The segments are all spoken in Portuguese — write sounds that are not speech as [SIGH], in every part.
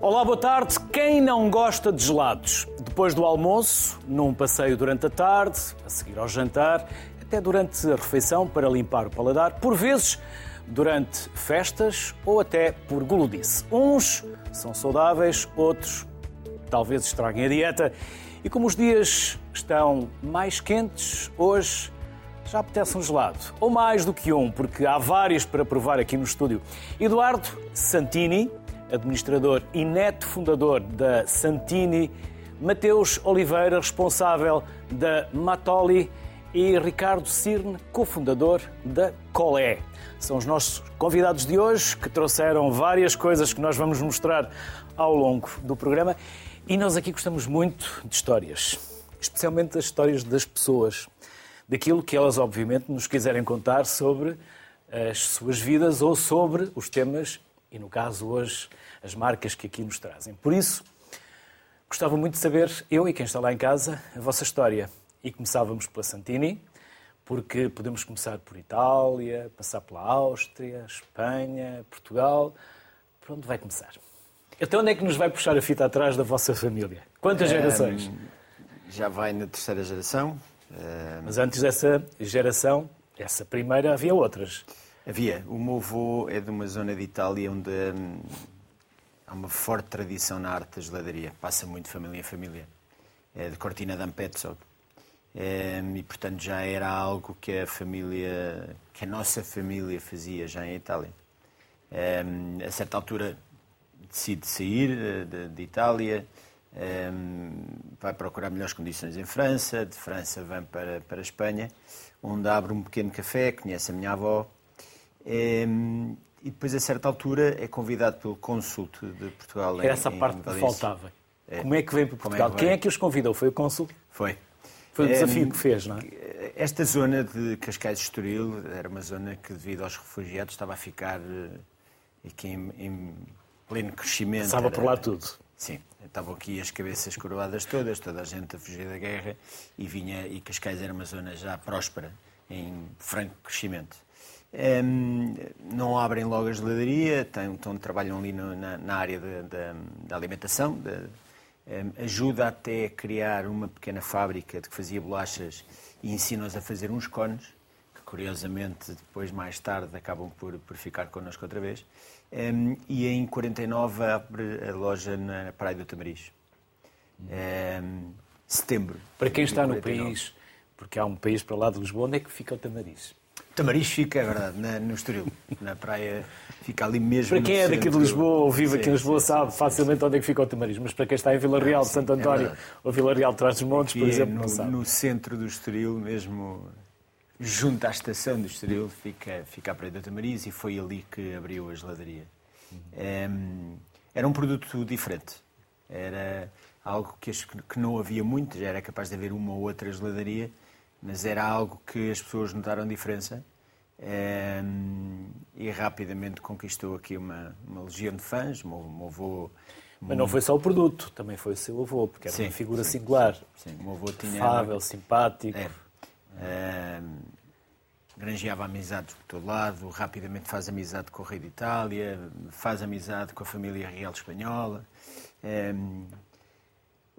Olá, boa tarde. Quem não gosta de gelados? Depois do almoço, num passeio durante a tarde, a seguir ao jantar, até durante a refeição para limpar o paladar, por vezes durante festas ou até por guludice. Uns são saudáveis, outros talvez estraguem a dieta. E como os dias estão mais quentes, hoje já apetece um gelado. Ou mais do que um, porque há vários para provar aqui no estúdio. Eduardo Santini, administrador e neto fundador da Santini, Mateus Oliveira, responsável da Matoli e Ricardo Cirne, cofundador da Colé. São os nossos convidados de hoje que trouxeram várias coisas que nós vamos mostrar ao longo do programa. E nós aqui gostamos muito de histórias, especialmente das histórias das pessoas, daquilo que elas obviamente nos quiserem contar sobre as suas vidas ou sobre os temas e, no caso hoje, as marcas que aqui nos trazem. Por isso, gostava muito de saber, eu e quem está lá em casa, a vossa história. E começávamos pela Santini, porque podemos começar por Itália, passar pela Áustria, Espanha, Portugal. Por onde vai começar? Até onde é que nos vai puxar a fita atrás da vossa família? Quantas gerações? Já vai na terceira geração. Mas antes dessa geração, essa primeira, havia outras. Havia. O meu avô é de uma zona de Itália onde hum, há uma forte tradição na arte da geladaria. Passa muito família em família. É de Cortina d'Ampezzo. É, e, portanto, já era algo que a família, que a nossa família fazia já em Itália. É, a certa altura decide sair eh, de, de Itália, é, vai procurar melhores condições em França, de França vem para, para a Espanha, onde abre um pequeno café, conhece a minha avó, e depois, a certa altura, é convidado pelo cônsul de Portugal Era essa em, parte que faltava. Como é que vem para Como é Portugal? que Quem é que os convidou? Foi o cônsul? Foi. Foi o É, desafio que fez, não é? Esta zona de Cascais de Estoril era uma zona que, devido aos refugiados, estava a ficar eh, aqui em, em pleno crescimento. Passava por Era- lá tudo. Sim, estavam aqui as cabeças coroadas todas, toda a gente a fugir da guerra e vinha e Cascais era uma zona já próspera, em franco crescimento. Hum, não abrem logo a geladaria, têm, então trabalham ali no- na, na área da- alimentação, da- hum, ajuda até a criar uma pequena fábrica de que fazia bolachas e ensina-os a fazer uns cones, que curiosamente depois, mais tarde, acabam por, por ficar connosco outra vez. Hum, e em 49 abre a loja na Praia do Tamariz. Setembro. Para quem de está no 49. país, porque há um país para lá de Lisboa, onde é que fica o Tamariz? Tamariz fica, é verdade, na- no Estoril. Na praia fica ali mesmo. Para quem é daqui de. Lisboa ou vive aqui em Lisboa sim, sabe sim, facilmente onde é que fica o Tamariz, mas para quem está em Vila Real de Santo é António verdade. ou Vila Real de Trás-os-Montes, por E é exemplo, no, não sabe. no centro do Estoril, mesmo junto à estação do Estoril, fica, fica a Praia do Tamariz e foi ali que abriu a geladaria. Em, era um produto diferente. Era algo que, que não havia muito, já era capaz de haver uma ou outra geladaria, mas era algo que as pessoas notaram diferença. em, e rapidamente conquistou aqui uma, uma legião de fãs. O meu, o meu avô Mas não foi só o produto, também foi o seu avô, porque era Sim, uma figura sim, singular, Sim, o meu avô tinha. afável, simpático. É. Ahm, granjeava amizades por todo lado, rapidamente faz amizade com o rei de Itália, faz amizade com a família real espanhola. Ahm,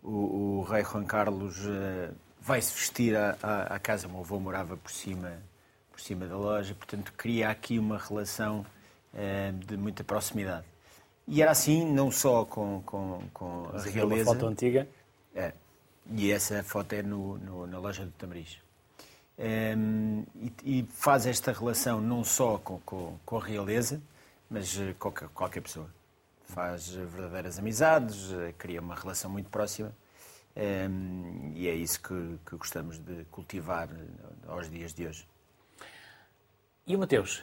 o, o rei Juan Carlos eh, vai-se vestir à, à- à casa, o meu avô morava por cima, por cima da loja, portanto cria aqui uma relação eh, de muita proximidade. E era assim não só com, com, com a Mas é uma realeza... foto antiga. É. E essa foto é no, no- na loja do Tamariz. Ehm, e, e faz esta relação não só com, com, com a realeza, mas eh, qualquer, qualquer pessoa. Faz verdadeiras amizades, eh, cria uma relação muito próxima. Ehm, e é isso que, que gostamos de cultivar eh, aos dias de hoje. E o Mateus?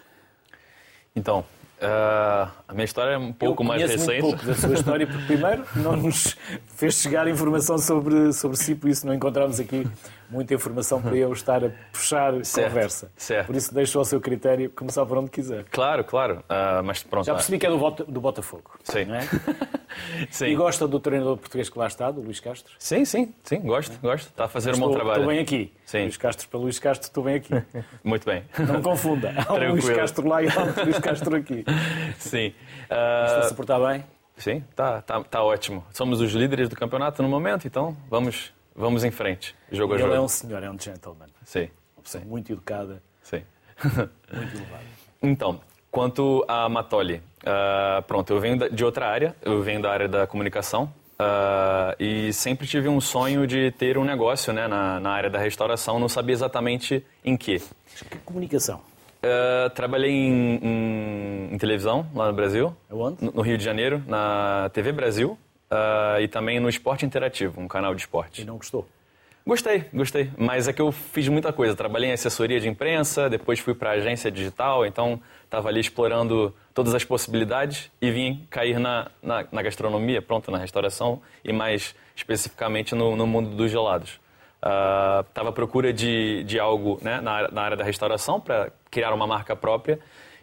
Então, ah, a minha história é um pouco Eu mais recente. muito pouco da sua história, porque primeiro [LAUGHS] não nos fez chegar informação sobre, sobre si, por isso não encontramos aqui muita informação para eu estar a puxar [LAUGHS] Certo, conversa. certo. Por isso deixo ao seu critério começar por onde quiser. Claro, claro. Ah, mas pronto. Já percebi que é do, Bota- do Botafogo. Sim. Não é? [LAUGHS] Sim. E gosta do treinador português que lá está, do Luís Castro? sim, sim, sim, gosto, gosto. Está a fazer um bom trabalho. Estou bem aqui. Sim. Luís Castro para Luís Castro, estou bem aqui. [LAUGHS] Muito bem. Não confunda. Há um Luís. Castro lá e há um Luís Castro aqui. sim. Está-se Ah, a portar bem? Sim, tá, tá, tá ótimo. Somos os líderes do campeonato no momento, então vamos, vamos em frente. Jogo a Ele jogo. é um senhor, é um gentleman. Sim, Uma pessoa muito educada, sim. [LAUGHS] muito elevada. Então, quanto a Matoli, ah, pronto, eu venho de outra área, eu venho da área da comunicação ah, e sempre tive um sonho de ter um negócio né, na, na área da restauração, não sabia exatamente em que. Que comunicação? Ah, trabalhei em, em- em televisão lá no Brasil, Aonde? no, no Rio de Janeiro, na TV Brasil ah, e também no Esporte Interativo, um canal de esporte. E não gostou? Gostei, gostei. Mas é que eu fiz muita coisa. Trabalhei em assessoria de imprensa, depois fui para agência digital, então estava ali explorando todas as possibilidades e vim cair na, na, na gastronomia, pronto, na restauração e mais especificamente no, no mundo dos gelados. Estava à procura de, de algo né, na, na área da restauração para criar uma marca própria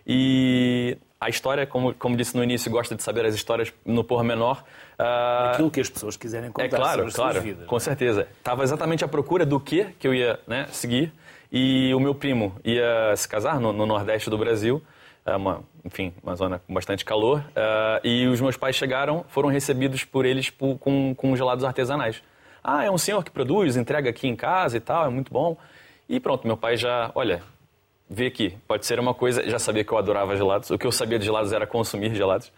e a história, como, como disse no início, gosta de saber as histórias no pormenor. ah, Aquilo que as pessoas quiserem contar é claro, sobre as claro, suas vidas. com não é? certeza. Estava exatamente à procura do que que eu ia né, seguir e o meu primo ia se casar no, no Nordeste do Brasil, é uma, enfim, uma zona com bastante calor, ah, e os meus pais chegaram, foram recebidos por eles por- com, com gelados artesanais. Ah, é um senhor que produz, entrega aqui em casa e tal, é muito bom. E pronto, meu pai já, olha, vê aqui, pode ser uma coisa, já sabia que eu adorava gelados, o que eu sabia de gelados era consumir gelados.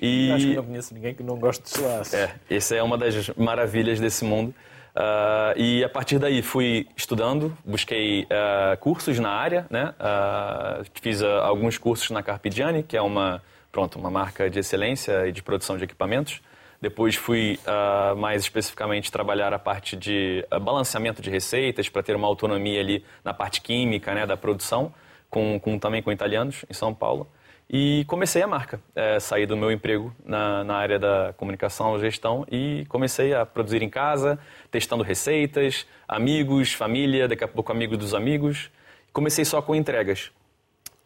E... Acho que não conheço ninguém que não goste de gelados. É, essa é uma das maravilhas desse mundo. Ah, e a partir daí fui estudando, busquei ah, cursos na área, né? Ah, fiz alguns cursos na Carpigiani, que é uma, pronto, uma marca de excelência e de produção de equipamentos. Depois fui ah, mais especificamente trabalhar a parte de ah, balanceamento de receitas para ter uma autonomia ali na parte química, né, da produção, com, com também com italianos em São Paulo. E comecei a marca. É, saí do meu emprego na, na área da comunicação, gestão e comecei a produzir em casa, testando receitas, amigos, família, daqui a pouco amigos dos amigos. Comecei só com entregas.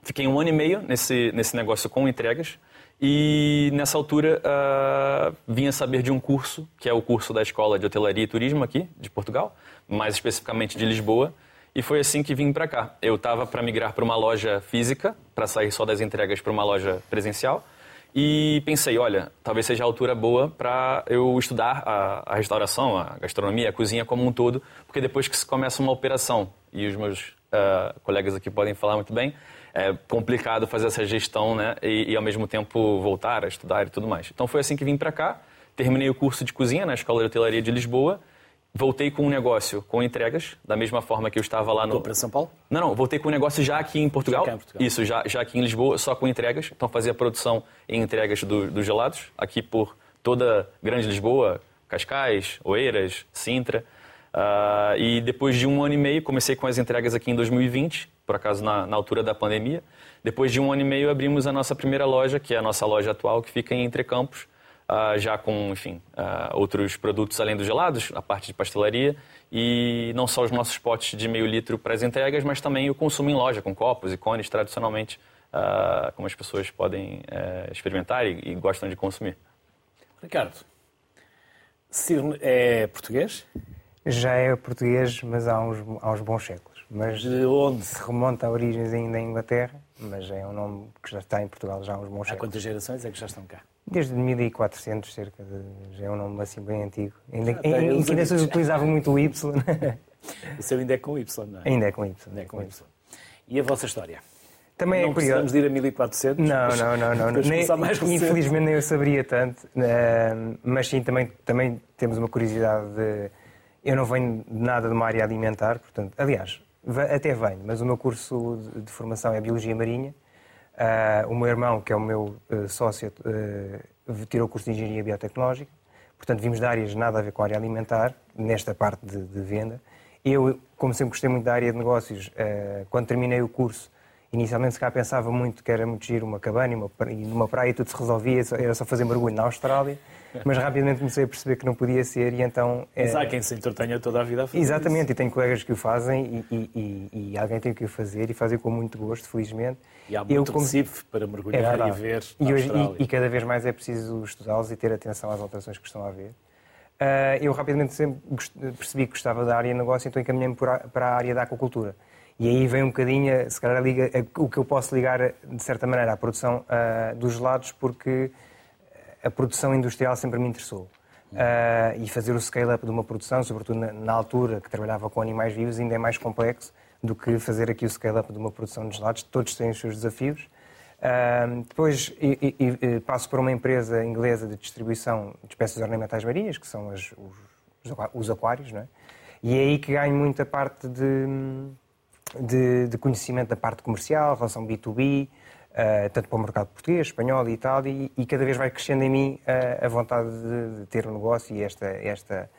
Fiquei um ano e meio nesse, nesse negócio com entregas e nessa altura ah, vinha saber de um curso, que é o curso da Escola de Hotelaria e Turismo aqui de Portugal, mais especificamente de Lisboa, e foi assim que vim para cá. Eu estava para migrar para uma loja física, para sair só das entregas para uma loja presencial, e pensei, olha, talvez seja a altura boa para eu estudar a, a restauração, a gastronomia, a cozinha como um todo, porque depois que se começa uma operação, e os meus ah, colegas aqui podem falar muito bem, é complicado fazer essa gestão, né? E, e, ao mesmo tempo voltar a estudar e tudo mais. Então foi assim que vim para cá, terminei o curso de cozinha na Escola de Hotelaria de Lisboa, voltei com um negócio com entregas, da mesma forma que eu estava lá no. Para São Paulo? Não, não, voltei com um negócio já aqui em Portugal. Já cá em Portugal. Isso, já, já aqui em Lisboa, só com entregas. Então fazia produção e entregas do- dos gelados, aqui por toda Grande Lisboa, Cascais, Oeiras, Sintra. Ah, e depois de um ano e meio, comecei com as entregas aqui em 2020, por acaso na, na altura da pandemia. Depois de um ano e meio, abrimos a nossa primeira loja, que é a nossa loja atual, que fica em Entrecampos, ah, já com, enfim, ah, outros produtos além dos gelados, a parte de pastelaria, e não só os nossos potes de meio litro para as entregas, mas também o consumo em loja, com copos e cones, tradicionalmente, como as pessoas podem eh, experimentar e, e gostam de consumir. Ricardo, Cirne é português? Já é português, mas há uns, há uns bons séculos. Mas De onde? se remonta a origens ainda em Inglaterra, mas é um nome que já está em Portugal já há uns bons Há séculos. quantas gerações é que já estão cá? Desde 1400, cerca de. Já é um nome assim bem antigo. Ainda, tem em, em os que ainda se utilizava muito o Y. O seu ainda é com Y, não é? ainda é com Y. Ainda é com Y. E a vossa história? Também não é precisamos curioso. de ir a 1400? Não, não, não, [LAUGHS] não. mas Nem- mais infelizmente nem eu saberia tanto, mas sim, também, também temos uma curiosidade de. Eu não venho de nada de uma área alimentar, portanto, aliás, até venho, mas o meu curso de, formação é Biologia Marinha. Ah, o meu irmão, que é o meu eh, sócio, eh, tirou o curso de Engenharia Biotecnológica, portanto, vimos de áreas nada a ver com a área alimentar, nesta parte de, de venda. Eu, como sempre gostei muito da área de negócios, eh, quando terminei o curso, inicialmente se cá pensava muito que era muito giro uma cabana e, e numa praia tudo se resolvia, era só fazer mergulho na Austrália, mas rapidamente comecei a perceber que não podia ser e então... Mas eh, há quem se entretenha toda a vida a fazer Exatamente, e tenho colegas que o fazem e, e- e- e alguém tem que o fazer e fazem com muito gosto, felizmente. isso. E há Eu, muito como- Recife para é mergulhar e verdade. ver E, hoje- e- e cada vez mais é preciso estudá-los e ter atenção às alterações que estão a haver. Ah, eu rapidamente sempre percebi que gostava da área de negócio, então encaminhei-me para a área da aquacultura. E aí vem um bocadinho, se calhar, liga, o que eu posso ligar, de certa maneira, à produção ah, dos gelados, porque a produção industrial sempre me interessou. Uh, e fazer o scale-up de uma produção, sobretudo na, na, altura que trabalhava com animais vivos, ainda é mais complexo do que fazer aqui o scale-up de uma produção de gelados. Todos têm os seus desafios. Uh, depois e, e, e, passo para uma empresa inglesa de distribuição de espécies ornamentais marinhas, que são as, os, os, aquários, não é? e é aí que ganho muita parte de, de, de conhecimento da parte comercial, relação B2B, uh, tanto para o mercado português, espanhol e tal, e, e cada vez vai crescendo em mim uh, a vontade de, de, ter um negócio e esta, esta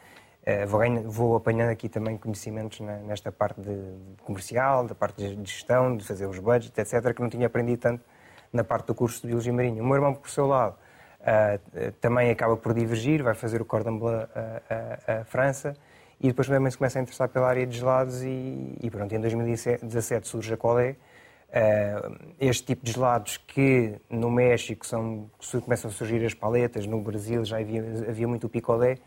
uh, vou, apanhando aqui também conhecimentos na, nesta parte de, comercial, da parte de gestão, de fazer os budgets, etc., que não tinha aprendido tanto na parte do curso de Biologia Marinha. O meu irmão, por seu lado, também acaba por divergir, vai fazer o Cordon Bleu à França, e depois também se começa a interessar pela área de gelados e, e pronto, em 2017 surge a Colé, este tipo de gelados que no México são, começam a surgir as paletas, no Brasil já havia, havia muito o picolé,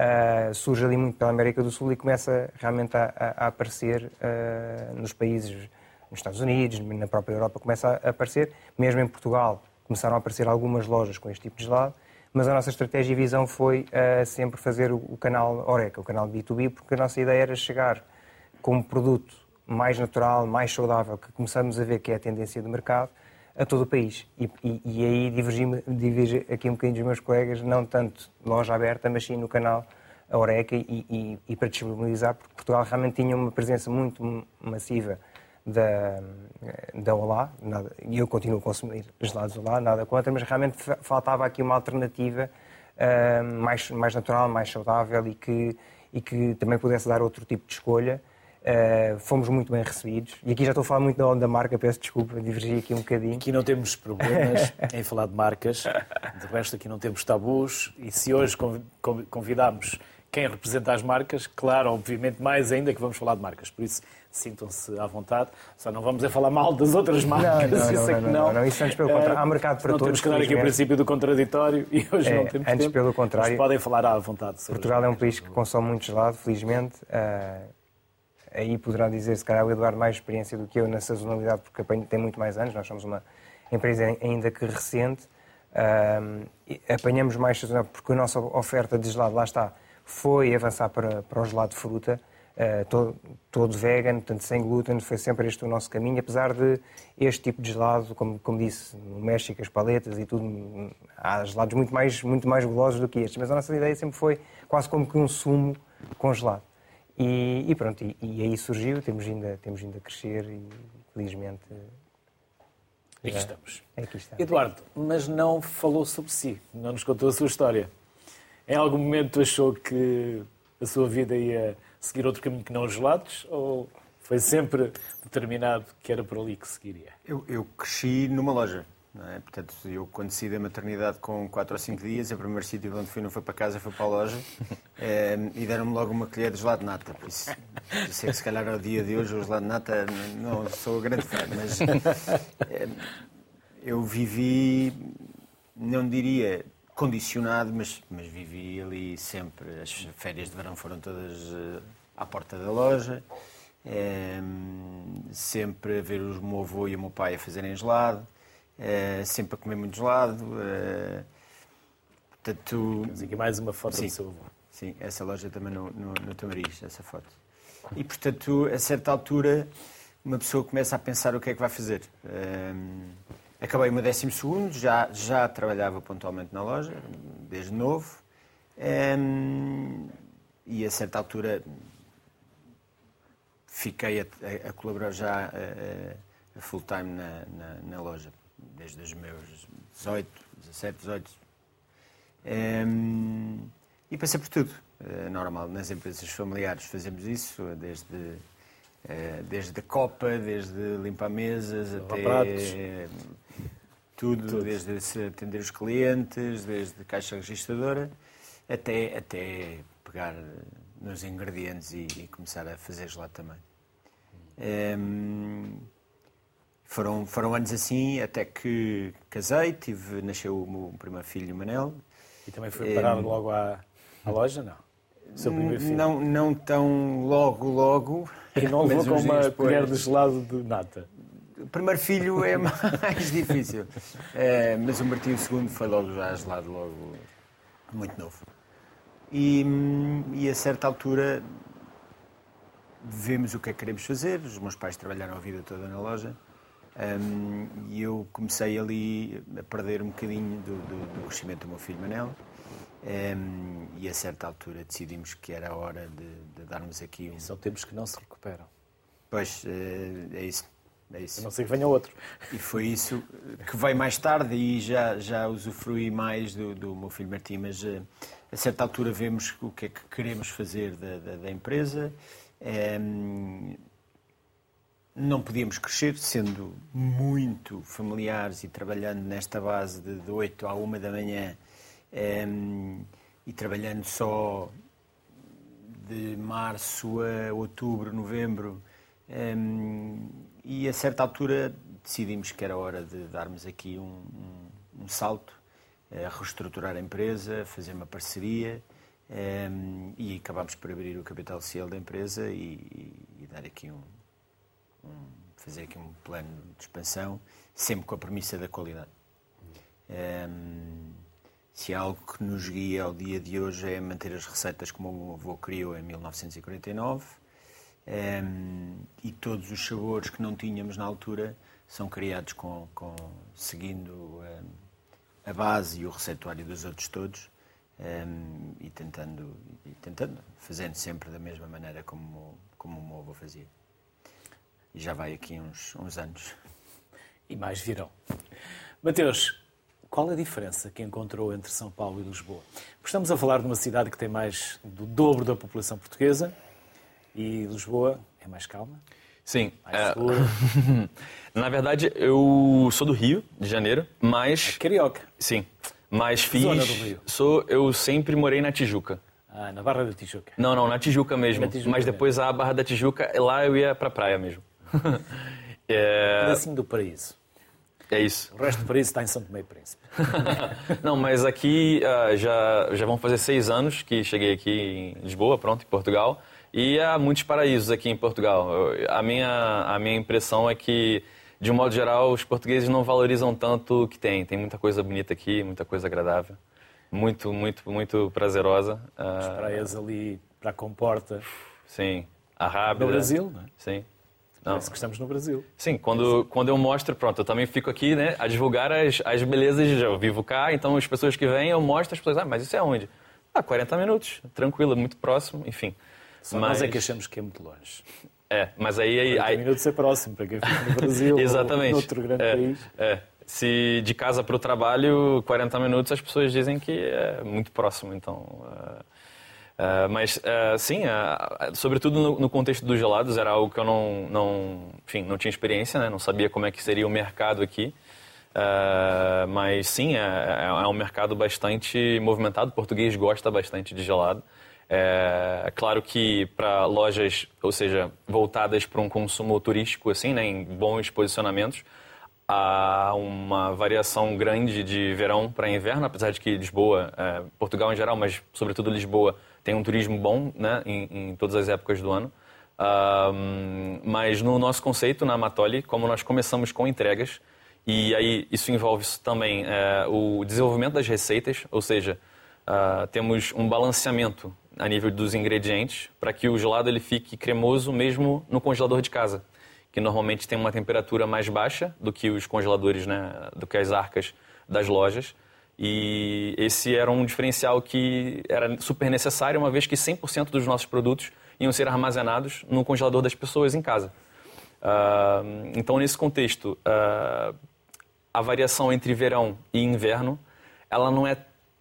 uh, surge ali muito pela América do Sul e começa realmente a, a, a aparecer uh, nos países, nos Estados Unidos, na própria Europa, começa a aparecer, mesmo em Portugal começaram a aparecer algumas lojas com este tipo de gelado, mas a nossa estratégia e visão foi sempre fazer o, o canal Oreca, o canal B2B, porque a nossa ideia era chegar com um produto mais natural, mais saudável, que começamos a ver que é a tendência do mercado, a todo o país. E, e, e aí divergi, aqui um bocadinho dos meus colegas, não tanto loja aberta, mas sim no canal a Oreca e, e, para disponibilizar, porque Portugal realmente tinha uma presença muito massiva da, da Olá, e eu continuo a consumir gelados Olá, nada contra, mas realmente faltava aqui uma alternativa uh, mais, mais natural, mais saudável e que, e que também pudesse dar outro tipo de escolha Uh, fomos muito bem recebidos. E aqui já estou a falar muito da, da marca, peço desculpa, divergi aqui um bocadinho. Aqui não temos problemas [LAUGHS] em falar de marcas, de resto aqui não temos tabus. E se hoje convidamos quem representa as marcas, claro, obviamente, mais ainda que vamos falar de marcas. Por isso, sintam-se à vontade. Só não vamos a falar mal das outras marcas. Não, não, isso é não, não, não, isso antes pelo contrário. Há mercado para não todos. Temos que dar aqui o princípio do contraditório e hoje é, não temos Antes tempo, pelo contrário. Podem falar à vontade. Portugal é um país que consome muito gelado, felizmente. Uh, aí poderá dizer, se calhar, o Eduardo mais experiência do que eu na sazonalidade, porque tem muito mais anos, nós somos uma empresa ainda que recente, uh, apanhamos mais sazonalidade porque a nossa oferta de gelado, lá está, foi avançar para, para o gelado de fruta, uh, todo, todo vegan, portanto sem glúten, foi sempre este o nosso caminho, apesar de este tipo de gelado, como, como disse, no México, as paletas e tudo, há gelados muito mais, muito mais golosos do que estes, mas a nossa ideia sempre foi quase como que um sumo congelado. E, e pronto, e, e, aí surgiu, temos ainda, temos ainda a crescer e felizmente. Aqui estamos. Aqui está. Eduardo, mas não falou sobre si, não nos contou a sua história. Em algum momento achou que a sua vida ia seguir outro caminho que não os gelados? Ou foi sempre determinado que era por ali que seguiria? Eu, eu cresci numa loja. É? Portanto, eu quando saí da maternidade com 4 ou 5 dias, o primeiro sítio onde fui não foi para casa, foi para a loja é, [LAUGHS] e deram-me logo uma colher de gelado de nata. Por isso, eu sei que se calhar ao dia de hoje o gelado de nata não sou grande fã, mas é, eu vivi, não diria condicionado, mas, mas vivi ali sempre. As férias de verão foram todas uh, à porta da loja. É, sempre a ver o meu avô e o meu pai a fazerem gelado. Eh, sempre a comer muito gelado. Uh, portanto, Temos aqui mais uma foto sim, do seu avô. Sim, essa loja também no, no, no Tamariz, essa foto. E, portanto, a certa altura, uma pessoa começa a pensar o que é que vai fazer. Um, eh, acabei o meu décimo segundo, já, já trabalhava pontualmente na loja, desde novo. Um, e, a certa altura, fiquei a, a, a colaborar já a, a full-time na, na, na loja desde os meus 18, 17, 18. Um, e passei por tudo. É normal, nas empresas familiares fazemos isso, desde, uh, desde a copa, desde limpar mesas até tudo, tudo, desde atender os clientes, desde caixa registradora, até, até pegar nos ingredientes e, e começar a fazer gelado também. Um, foram, foram anos assim, até que casei, tive, nasceu o meu primeiro filho, Manel. E também foi parar logo à, à loja, não? Seu primeiro filho? Não, não tão logo, logo. E não [LAUGHS] levou com uma colher de gelado de nata? o primeiro filho é [LAUGHS] mais difícil. É, mas o Martim II foi logo já gelado, logo muito novo. E, e a certa altura vemos o que é que queremos fazer. Os meus pais trabalharam a vida toda na loja. Um, e eu comecei ali a perder um bocadinho do, do, do crescimento do meu filho Manel. Um, e a certa altura decidimos que era a hora de, de darmos aqui um. E são tempos que não se recuperam. Pois, é, é isso. É isso. A não sei que venha outro. E foi isso que veio mais tarde e já, já usufruí mais do, do meu filho Martim, mas uh, a certa altura vemos o que é que queremos fazer da, da, da empresa. Um, não podíamos crescer sendo muito familiares e trabalhando nesta base de, de 8 à 1 da manhã um, e trabalhando só de março a outubro, novembro. Um, e a certa altura decidimos que era hora de darmos aqui um, um, um salto, a reestruturar a empresa, fazer uma parceria e acabámos por abrir o capital social da empresa e, e, e dar aqui um, um, fazer aqui um plano de expansão, sempre com a premissa da qualidade. Um, se há algo que nos guia ao dia de hoje é manter as receitas como o meu avô criou em 1949 um, e todos os sabores que não tínhamos na altura são criados com, com seguindo um, a base e o receituário dos outros todos e tentando e tentando fazendo sempre da mesma maneira como como o meu avô fazia. E já vai aqui uns, uns anos. E mais virão. Mateus, qual a diferença que encontrou entre São Paulo e Lisboa? Estamos a falar de uma cidade que tem mais do dobro da população portuguesa e Lisboa é mais calma? Sim. É... [LAUGHS] Na verdade, eu sou do Rio de Janeiro, mas. É carioca. Sim. Mas fiz. Zona do Rio. Sou, eu sempre morei na Tijuca. Ah, na Barra da Tijuca. Não, não, na Tijuca mesmo. Na Tijuca mas depois mesmo. a Barra da Tijuca, lá eu ia pra praia mesmo. É... Pedacinho do paraíso. É isso. O resto do paraíso está em São Tomé e Príncipe. [LAUGHS] não, mas aqui uh, já, já vão fazer seis anos que cheguei aqui em Lisboa, pronto, em Portugal. E há muitos paraísos aqui em Portugal. A minha, a minha impressão é que, de um modo geral, os portugueses não valorizam tanto o que tem. Tem muita coisa bonita aqui, muita coisa agradável. Muito, muito, muito prazerosa. As ah, praias ali para a Comporta. Sim. A Rábida. No Brasil, não é? Sim. Não. Que estamos no Brasil. Sim, quando, quando eu mostro, pronto, eu também fico aqui, né, a divulgar as, as belezas, eu vivo cá, então as pessoas que vêm, eu mostro, as pessoas, ah, mas isso é onde? Ah, 40 minutos, tranquilo, muito próximo, enfim. Só mas... nós é que achamos que é muito longe. É, mas aí... aí, aí... minutos é próximo, para quem fica no Brasil [LAUGHS] Exatamente. ou outro grande é, país. É. Se de casa para o trabalho, 40 minutos, as pessoas dizem que é muito próximo, então... Uh... Uh, mas, uh, sim, uh, sobretudo no, no, contexto dos gelados, era algo que eu não, não, enfim, não tinha experiência, né? não sabia como é que seria o mercado aqui. mas, sim, é, é, é, um mercado bastante movimentado. O português gosta bastante de gelado. É claro que para lojas, ou seja, voltadas para um consumo turístico, assim, né, em bons posicionamentos, há uma variação grande de verão para inverno, apesar de que Lisboa, é, Portugal em geral, mas sobretudo Lisboa, tem um turismo bom né, em, em todas as épocas do ano. Uh, mas no nosso conceito, na Amatoli, como nós começamos com entregas, e aí isso envolve também é, o desenvolvimento das receitas, ou seja, uh, temos um balanceamento a nível dos ingredientes para que o gelado ele fique cremoso mesmo no congelador de casa, que normalmente tem uma temperatura mais baixa do que os congeladores, né, do que as arcas das lojas. E esse era um diferencial que era super necessário, uma vez que 100% dos nossos produtos iam ser armazenados no congelador das pessoas em casa. Uh, então, nesse contexto, uh, a variação entre verão e inverno, ela não é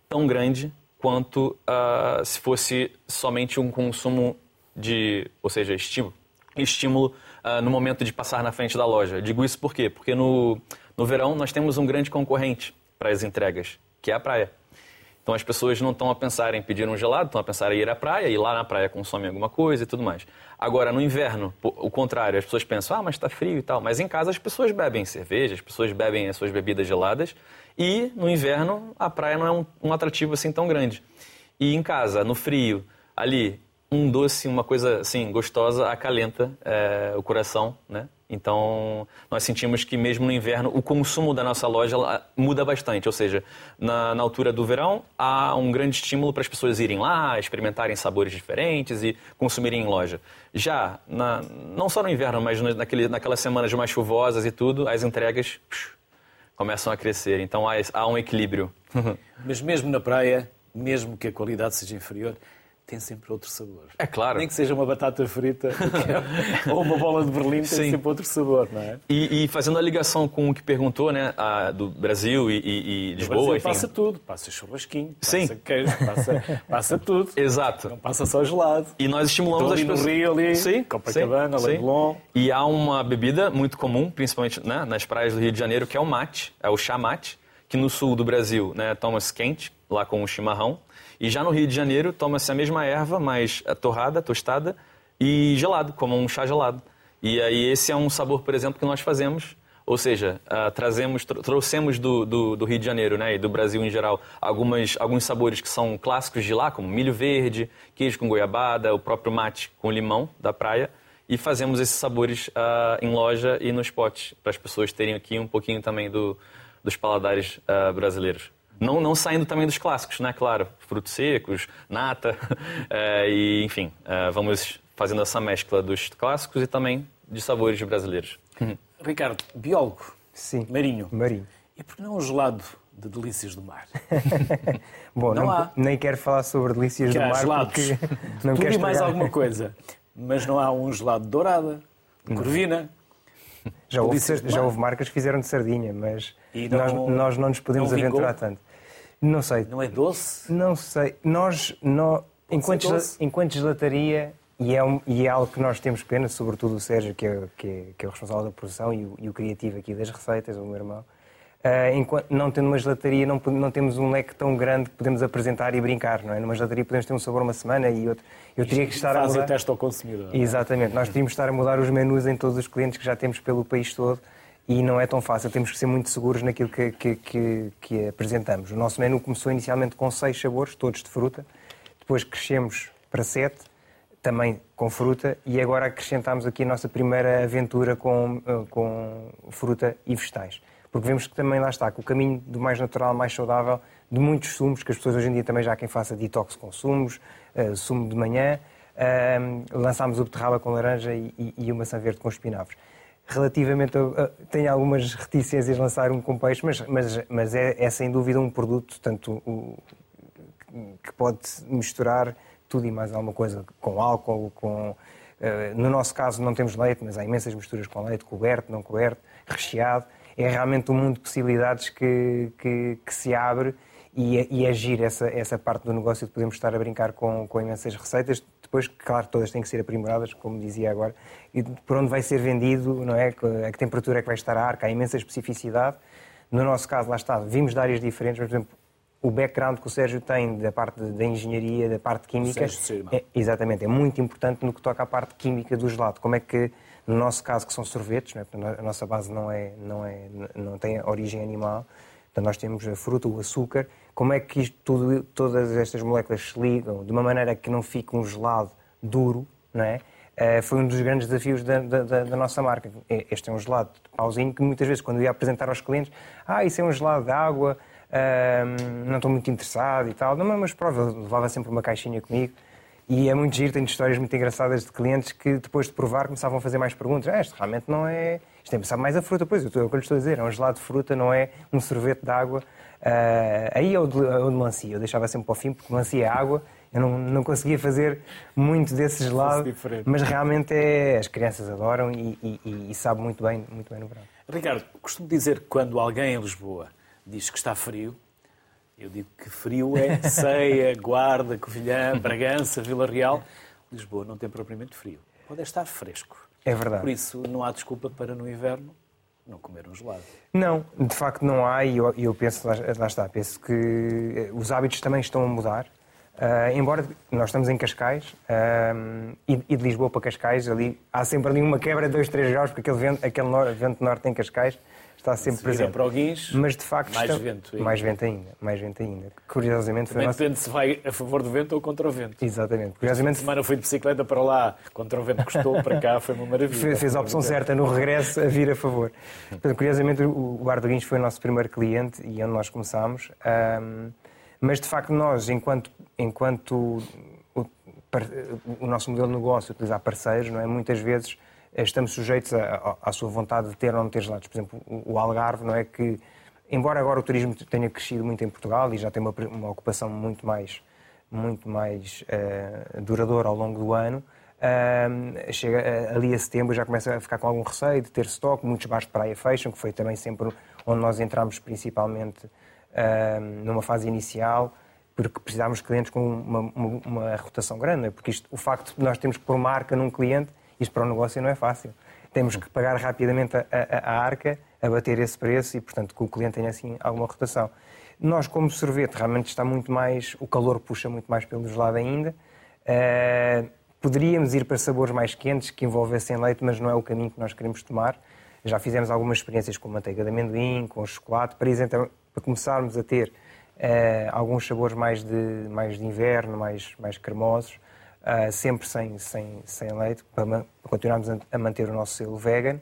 tão grande quanto uh, se fosse somente um consumo de, ou seja, estímulo, estímulo no momento de passar na frente da loja. Digo isso por quê? Porque no, no verão nós temos um grande concorrente para as entregas, que é a praia. Então as pessoas não estão a pensar em pedir um gelado, estão a pensar em ir à praia, e lá na praia consomem alguma coisa e tudo mais. Agora, no inverno, o contrário, as pessoas pensam, ah, mas está frio e tal. Mas em casa as pessoas bebem cerveja, as pessoas bebem as suas bebidas geladas, e no inverno a praia não é um, um atrativo assim tão grande. E em casa, no frio, ali, um doce, uma coisa assim gostosa, acalenta é, o coração, né? Então, nós sentimos que mesmo no inverno, o consumo da nossa loja muda bastante. Ou seja, na, na altura do verão, há um grande estímulo para as pessoas irem lá, experimentarem sabores diferentes e consumirem em loja. Já, na, não só no inverno, mas naquele, naquelas semanas mais chuvosas e tudo, as entregas psh, começam a crescer. Então, há, há um equilíbrio. [LAUGHS] Mas mesmo na praia, mesmo que a qualidade seja inferior, tem sempre outro sabor. É claro. Nem que seja uma batata frita [LAUGHS] ou uma bola de Berlim, tem Sim. sempre outro sabor, não é? E, e, fazendo a ligação com o que perguntou, né, a, do Brasil e, e, e Lisboa, Brasil enfim. passa tudo, passa churrasquinho, Sim. passa queijo, passa, [LAUGHS] passa tudo. Exato. Não passa só gelado. E nós estimulamos ali as pessoas... no Rio, ali, Sim, Copacabana, sim, Leblon. E há uma bebida muito comum, principalmente né, nas praias do Rio de Janeiro, que é o mate, é o chá mate, que no sul do Brasil né, toma-se quente, lá com o chimarrão. E já no Rio de Janeiro, toma-se a mesma erva, mas torrada, tostada e gelado, como um chá gelado. E aí esse é um sabor, por exemplo, que nós fazemos. Ou seja, uh, trazemos, trouxemos do, do, do, Rio de Janeiro né, e do Brasil em geral algumas, alguns sabores que são clássicos de lá, como milho verde, queijo com goiabada, o próprio mate com limão da praia. E fazemos esses sabores uh, em loja e nos potes, para as pessoas terem aqui um pouquinho também do, dos paladares uh, brasileiros. Não, não saindo também dos clássicos, né? Claro, frutos secos, nata, [LAUGHS] é, e enfim, é, vamos fazendo essa mescla dos clássicos e também de sabores brasileiros. Ricardo, biólogo. Sim. Marinho. Marinho. E por que não um gelado de delícias do mar? [LAUGHS] Bom, não, não nem quero falar sobre delícias que do mar gelados. porque [LAUGHS] não Tudo quero e mais alguma coisa. Mas não há um gelado de dourada, de corvina. Já houve, já houve marcas que fizeram de sardinha, mas não, nós, nós não nos podemos aventurar tanto. Não sei. Não é doce? Não sei. Nós, enquanto, enquanto gelataria, e é, um, e é algo que nós temos pena, sobretudo o Sérgio, que é, que é, que é o responsável da produção e o, e o, criativo aqui das receitas, o meu irmão, uh, enquanto, não tendo uma gelataria, não, não temos um leque tão grande que podemos apresentar e brincar, não é? Numa gelataria podemos ter um sabor uma semana e outro. Eu teria que estar a mudar... o teste ao consumidor. Exatamente. Nós teríamos que estar a mudar os menus em todos os clientes que já temos pelo país todo e não é tão fácil. Temos que ser muito seguros naquilo que, que, que, que, apresentamos. O nosso menu começou inicialmente com seis sabores, todos de fruta. Depois crescemos para sete, também com fruta. E agora acrescentámos aqui a nossa primeira aventura com, eh, com fruta e vegetais. Porque vemos que também lá está, que o caminho do mais natural, mais saudável, de muitos sumos, que as pessoas hoje em dia também já há quem faça detox com sumos, uh, sumo de manhã. Uh, lançámos o beterraba com laranja e, e, e o maçã verde com espinafres relativamente a, tenho algumas reticências em lançar um com peixe, mas, mas, mas é, é, sem dúvida um produto tanto o, que pode misturar tudo e mais alguma coisa, com álcool, com... Uh, no nosso caso não temos leite, mas há imensas misturas com leite, coberto, não coberto, recheado. É realmente um mundo de possibilidades que, que, que se abre e, e agir essa, essa parte do negócio de podermos estar a brincar com, com imensas receitas. Depois, claro, todas têm que ser aprimoradas, como dizia agora, e por onde vai ser vendido, não é? A que temperatura é que vai estar a arca, há imensa especificidade. No nosso caso, lá está, vimos de áreas diferentes, mas, por exemplo, o background que o Sérgio tem da parte da engenharia, da parte química, é, exatamente, é muito importante no que toca à parte química do gelado. Como é que, no nosso caso, que são sorvetes, é? a nossa base não, é, não, é, não tem origem animal, então nós temos a fruta, o açúcar, como é que isto, tudo, todas estas moléculas se ligam de uma maneira que não fique um gelado duro, não é? Uh, foi um dos grandes desafios da, da, da, nossa marca. Este é um gelado de pauzinho que muitas vezes, quando eu ia apresentar aos clientes, ah, isso é um gelado de água, uh, não estou muito interessado e tal. Não, mas prova, eu levava sempre uma caixinha comigo. E é muito giro, tenho histórias muito engraçadas de clientes que depois de provar começavam a fazer mais perguntas. Ah, isto realmente não é. Isto é sabe mais a fruta. Pois, eu estou, é o que eu lhe estou a dizer, é um gelado de fruta, não é um sorvete de água. Uh, aí é o de, é o de melancia, eu deixava sempre para o fim, porque melancia é água, eu não, não conseguia fazer muito desse gelado, mas realmente é, as crianças adoram e, e, e, sabe muito bem, muito bem no verão. Ricardo, costumo dizer que quando alguém em Lisboa diz que está frio, eu digo que frio é Ceia, [LAUGHS] Guarda, Covilhã, Bragança, Vila Real. Lisboa não tem propriamente frio. Pode estar fresco. É verdade. Por isso, não há desculpa para no inverno não comer um gelado. Não, de facto não há, e eu, eu, penso, lá, lá, está, penso que eh, os hábitos também estão a mudar. Uh, embora nós estamos em Cascais, uh, e, e, de Lisboa para Cascais, ali, há sempre ali uma quebra de 2, 3 graus, porque aquele vento, aquele nor, vento norte em Cascais está sempre Se presente. para o Guins, Mas de facto mais está- vento ainda. mais vento ainda, mais vento ainda. Curiosamente foi a Também nossa... depende se vai a favor do vento ou contra o vento. Exatamente. A Curiosamente semana fui de bicicleta para lá, contra o vento custou, para cá foi uma maravilha. fez, fez a opção certa no regresso a vir a favor. Portanto, curiosamente, o o Bar do Guincho foi o nosso primeiro cliente e onde nós começámos. Ahm, mas, de facto, nós, enquanto, enquanto o, par- o nosso modelo de negócio utilizar parceiros, não é? muitas vezes estamos sujeitos à sua vontade de ter ou não ter gelados. Por exemplo, o Algarve, não é que, embora agora o turismo tenha crescido muito em Portugal e já tem uma, uma ocupação muito mais, muito mais eh, duradoura ao longo do ano, Ahm, chega eh, ali a setembro já começa a ficar com algum receio de ter estoque, muitos bares de praia fecham, que foi também sempre onde nós entramos principalmente numa fase inicial, porque precisámos de clientes com uma, uma- uma rotação grande, é? porque isto, o facto de nós termos pôr marca num cliente, isto para o negócio não é fácil. Temos que pagar rapidamente a, a- a arca, abater esse preço e, portanto, que o cliente tenha assim alguma rotação. Nós, como sorvete, realmente está muito mais, o calor puxa muito mais pelo gelado ainda. Eh, poderíamos ir para sabores mais quentes que envolvessem leite, mas não é o caminho que nós queremos tomar. Já fizemos algumas experiências com manteiga de amendoim, com chocolate, para, então, para começarmos a ter eh, alguns sabores mais de, mais de inverno, mais, mais cremosos, eh, sempre sem, sem, sem leite, para, para continuarmos a, a manter o nosso selo vegan.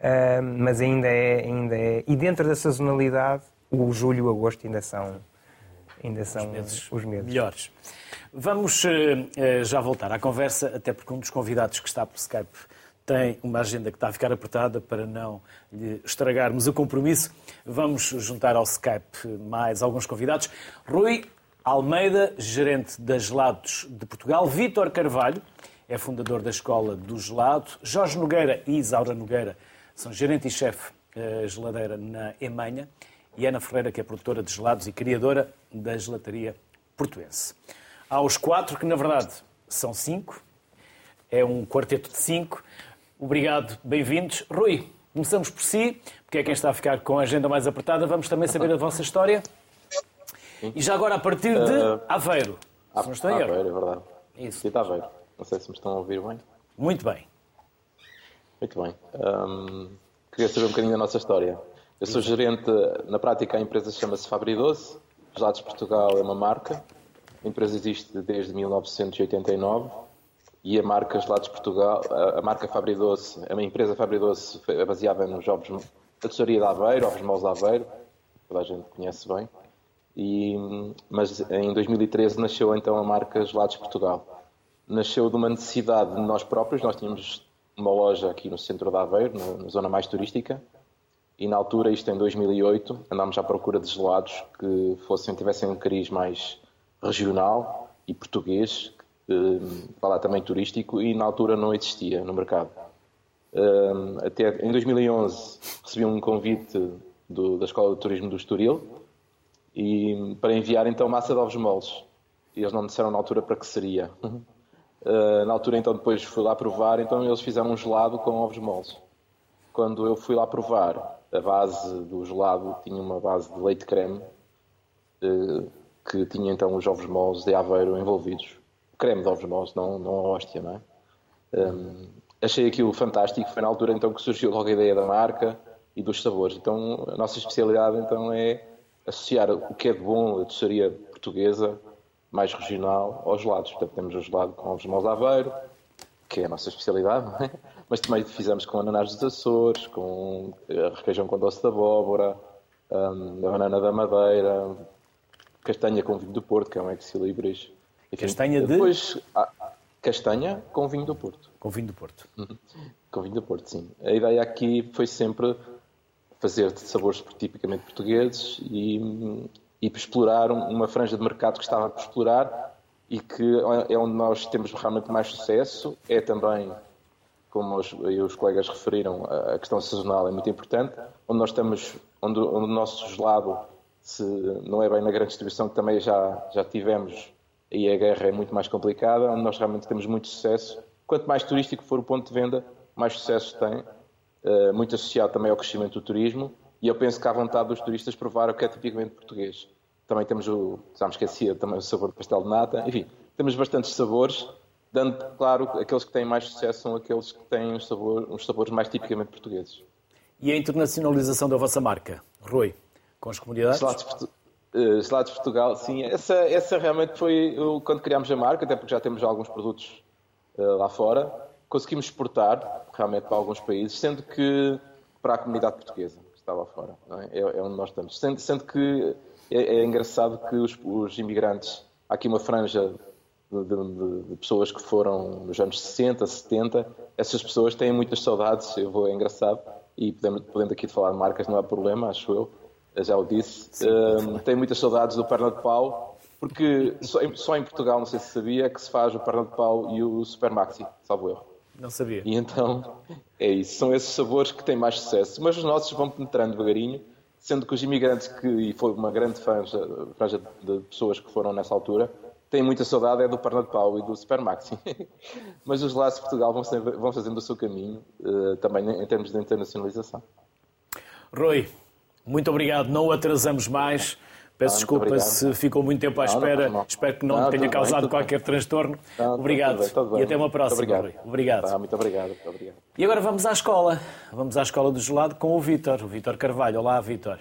Eh, mas ainda é, ainda é. E dentro da sazonalidade, o julho e o agosto ainda são, ainda são meses os meses. melhores. Vamos eh, já voltar à conversa, até porque um dos convidados que está por Skype tem uma agenda que está a ficar apertada para não lhe estragarmos o compromisso. Vamos juntar ao Skype mais alguns convidados. Rui Almeida, gerente da Gelados de Portugal. Vítor Carvalho é fundador da Escola do Gelado. Jorge Nogueira e Isaura Nogueira são gerente e chefe eh, geladeira na Emanha. E Ana Ferreira, que é produtora de gelados e criadora da gelataria portuense. Há os quatro, que na verdade são cinco. É um quarteto de cinco. Obrigado, bem-vindos. Rui, começamos por si, porque é quem está a ficar com a agenda mais apertada. Vamos também saber a vossa história. E já agora a partir de Aveiro. Se não estou em erro. Aveiro, é verdade. Isso. Sim, está Aveiro. Não sei se me estão a ouvir bem. Muito bem. Muito bem. Hum, queria saber um bocadinho da nossa história. Eu sou gerente, na prática a empresa chama-se Fabri Doce. Gelados Portugal é uma marca. A empresa existe desde 1989 e a marca Gelados Portugal, a, a marca Fabri Doce, a minha empresa Fabri Doce é baseada nos ovos da tesouraria de Aveiro, ovos maus de Aveiro, toda a gente conhece bem. E, mas em 2013 nasceu então a marca Gelados Portugal. Nasceu de uma necessidade de nós próprios, nós tínhamos uma loja aqui no centro de Aveiro, na, na zona mais turística, e na altura, isto em 2008, andámos à procura de gelados que fossem, tivessem um cariz mais regional e português, eh, vá lá também turístico, e na altura não existia no mercado. Eh, até em 2011 recebi um convite do- da Escola de Turismo do Estoril e, para enviar então massa de ovos moles. E eles não me disseram na altura para que seria. Uh, na altura, então, depois fui lá provar, então eles fizeram um gelado com ovos moles. Quando eu fui lá provar, a base do gelado tinha uma base de leite creme, uh, que tinha então os ovos moles de Aveiro envolvidos. Creme de ovos moles, não, não a hóstia, não é? Um, achei aquilo fantástico. Foi na altura então que surgiu logo a ideia da marca e dos sabores. Então, a nossa especialidade então é associar o que é de bom a doçaria portuguesa mais regional aos gelados. Portanto, temos o gelado com ovos de Aveiro, que é a nossa especialidade, [LAUGHS] não é? mas também fizemos com ananás dos Açores, com eh, requeijão com doce de abóbora, hum, a banana da Madeira, castanha com vinho do Porto, que é um ex-libris. Enfim, Castanha de? Depois, ah, castanha com vinho do Porto. Com vinho do Porto. Com vinho do Porto, sim. A ideia aqui foi sempre fazer de sabores tipicamente portugueses e, e explorar um- uma franja de mercado que estava por explorar e que é onde nós temos realmente mais sucesso. É também, como os, e os colegas referiram, a questão sazonal é muito importante. Onde nós estamos, onde, onde o nosso gelado se não é bem na grande distribuição, que também já, já tivemos, aí a guerra é muito mais complicada, onde nós realmente temos muito sucesso. Quanto mais turístico for o ponto de venda, mais sucesso tem, muito associado também ao crescimento do turismo, e eu penso que há vontade dos turistas provar o que é tipicamente português. Também temos o, já me esquecia, também o sabor de pastel de nata, enfim, temos bastantes sabores, dando, claro, aqueles que têm mais sucesso são aqueles que têm um sabor, uns sabores mais tipicamente portugueses. E a internacionalização da vossa marca, Rui, com as comunidades? Gelados, uh, Gelados Portugal, sim. Essa, essa realmente foi quando criámos a marca, até porque já temos alguns produtos uh, lá fora. Conseguimos exportar realmente para alguns países, sendo que para a comunidade portuguesa que está lá fora. É? É, é? onde nós estamos. Sendo, sendo que é, é, engraçado que os, os, imigrantes, há aqui uma franja de, de, de, pessoas que foram nos anos 60, 70, essas pessoas têm muitas saudades, eu vou, é engraçado, e podemos, podendo aqui falar de marcas não há problema, acho eu, já o disse, um, têm muitas saudades do perna de pau, porque só em, só em, Portugal, não sei se sabia, que se faz o perna de pau e o super maxi, salvo erro. Não sabia. E então, é isso, são esses sabores que têm mais sucesso, mas os nossos vão penetrando devagarinho, sendo que os imigrantes, que, e foi uma grande franja, franja de pessoas que foram nessa altura, têm muita saudade é do Perna de Pau e do Super Maxi. [LAUGHS] Mas os laços de Portugal vão, sempre, vão fazendo o seu caminho, uh, também em termos de internacionalização. Rui, muito obrigado. Não o atrasamos mais. Peço ah, desculpa se ficou muito tempo à espera. Não, não, não. Espero que não, tenha causado bem, qualquer transtorno. obrigado. Tudo bem, tudo bem. E até uma próxima. Muito obrigado. Rui. Obrigado. Tá, muito obrigado. Muito obrigado. E agora vamos à escola. Vamos à escola do gelado com o Vítor, o Vítor Carvalho. Olá, Vítor.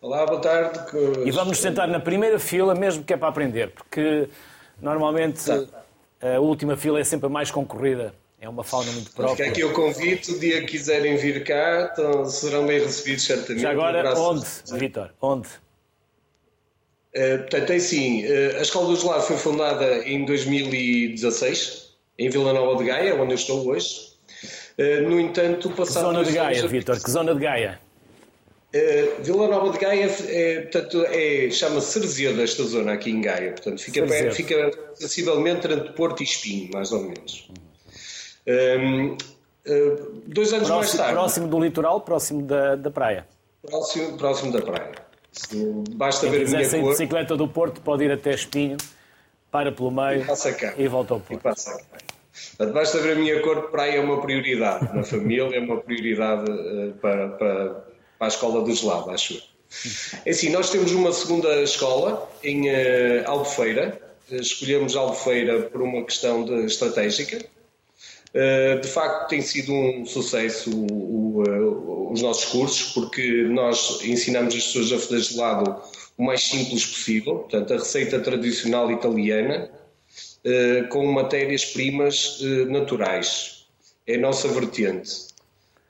Olá, boa tarde. E vamos nos sentar na primeira fila, mesmo que é para aprender, porque normalmente tá. a última fila é sempre a mais concorrida. É uma fauna muito própria. Fica aqui o convite, o dia que quiserem vir cá, então serão bem recebidos certamente. Já agora, onde, Vitor? Onde? Uh, portanto, é assim, uh, a Escola do Gelado foi fundada em 2016, em Vila Nova de Gaia, onde eu estou hoje. Uh, no entanto, passado... Que zona de Gaia, anos... Vitor? Que zona de Gaia? Vila Nova de Gaia é, portanto, é, chama-se Cerzeda esta zona aqui em Gaia, portanto fica, perto, fica sensivelmente entre Porto e Espinho, mais ou menos. Um, uh, dois anos próximo, mais tarde. Próximo do litoral, próximo da, da praia. Próximo, próximo da praia. Basta Quem ver a minha cor. bicicleta do Porto pode ir até Espinho, para pelo meio e, e volta ao Porto. Portanto, basta ver a minha cor de praia é uma prioridade na família, é uma prioridade uh, para, para para a escola do gelado, acho eu. É assim, nós temos uma segunda escola em uh, Albufeira. Escolhemos Albufeira por uma questão de, estratégica. Uh, de facto, tem sido um sucesso o, o, uh, os nossos cursos, porque nós ensinamos as pessoas a fazer gelado o mais simples possível, portanto, a receita tradicional italiana, com matérias-primas naturais. É a nossa vertente.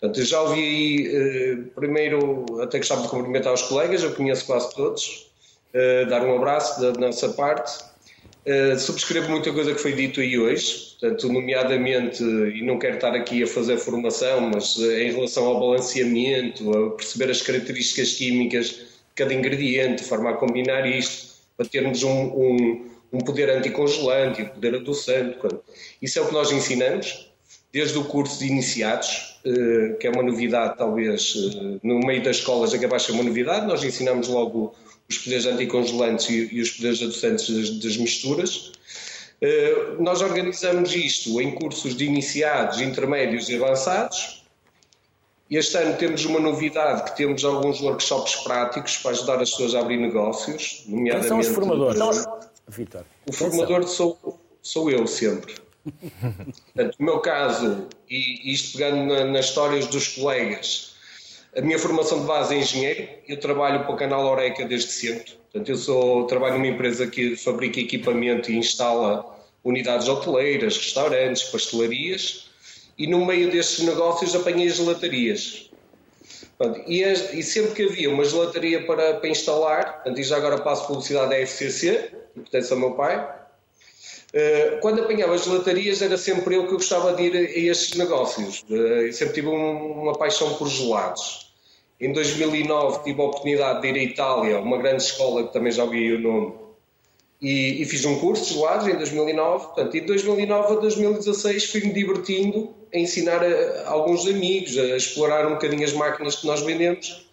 Portanto, eu já ouvi aí, eh, primeiro, até gostava de cumprimentar os colegas, eu conheço quase todos, eh, dar um abraço da nossa parte. Eh, subscrevo muita coisa que foi dito aí hoje, portanto, nomeadamente, e não quero estar aqui a fazer formação, mas em relação ao balanceamento, a perceber as características químicas de cada ingrediente, de forma a combinar isto, para termos um, um, um poder anticongelante um poder adoçante. Isso é o que nós ensinamos desde o curso de iniciados, eh, que é uma novidade, talvez, no meio das escolas acabar ser uma novidade, nós ensinamos logo os poderes anticongelantes e os poderes adoçantes das misturas. Eh, nós organizamos isto em cursos de iniciados, intermédios e avançados. Este ano temos uma novidade, que temos alguns workshops práticos para ajudar as pessoas a abrir negócios, nomeadamente... Quem são os formadores, Vitor? O formador sou, sou eu sempre. [LAUGHS] Portanto, no meu caso, e isto pegando na, nas histórias dos colegas, a minha formação de base é engenheiro, eu trabalho para o canal Oreca desde sempre. Portanto, eu sou, trabalho numa empresa que fabrica equipamento e instala unidades hoteleiras, restaurantes, pastelarias, e no meio destes negócios apanhei as gelatarias. Portanto, e, e, sempre que havia uma gelataria para, para instalar, portanto, e já agora passo publicidade à FCC, pertence ao meu pai, quando apanhava as gelatarias era sempre eu que gostava de ir a estes negócios. Eh, eu sempre tive uma paixão por gelados. Em 2009 tive a oportunidade de ir à Itália, uma grande escola que também já ouvi o nome, e, e, fiz um curso de gelados em 2009. Portanto, de 2009 a 2016 fui-me divertindo a ensinar a, a alguns amigos, a explorar um bocadinho as máquinas que nós vendemos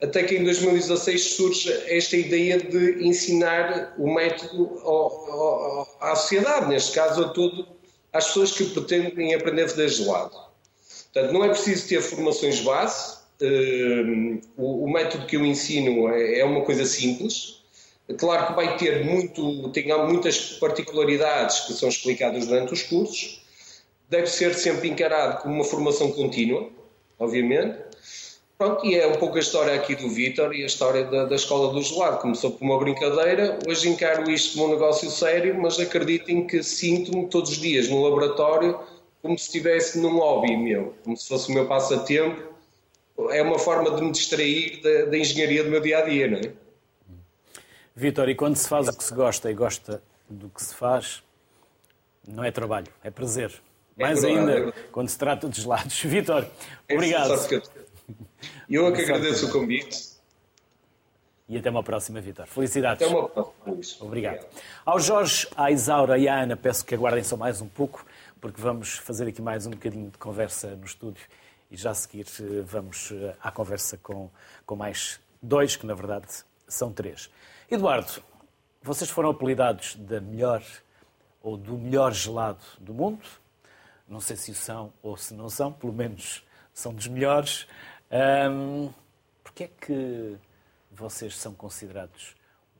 até que em 2016 surge esta ideia de ensinar o método ao, ao, à sociedade, neste caso a todo, às pessoas que pretendem aprender a fazer gelado. Portanto, não é preciso ter formações base, uh, o, o, método que eu ensino é, é, uma coisa simples. Claro que vai ter muito, tem muitas particularidades que são explicadas durante os cursos. Deve ser sempre encarado como uma formação contínua, obviamente Pronto, e é um pouco a história aqui do Vítor e a história da, da Escola do Gelado. Começou por uma brincadeira, hoje encaro isto como um negócio sério, mas acreditem que sinto-me todos os dias no laboratório como se estivesse num hobby meu, como se fosse o meu passatempo. É uma forma de me distrair da, da engenharia do meu dia a dia, não é? Vítor, e quando se faz o que se gosta e gosta do que se faz, não é trabalho, é prazer. É Mais verdade, ainda é quando se trata de gelados. [LAUGHS] Vítor, Essa é obrigado. eu é que agradeço o convite. E até uma próxima, Vítor. Felicidades. Até uma próxima, Luís. Obrigado. Ao Jorge, à Isaura e à Ana, peço que aguardem só mais um pouco, porque vamos fazer aqui mais um bocadinho de conversa no estúdio e já a seguir eh, vamos eh, à conversa com, com mais dois, que na verdade são três. Eduardo, vocês foram apelidados da melhor ou do melhor gelado do mundo. Não sei se são ou se não são, pelo menos são dos melhores. Ahm, Porquê é que vocês são considerados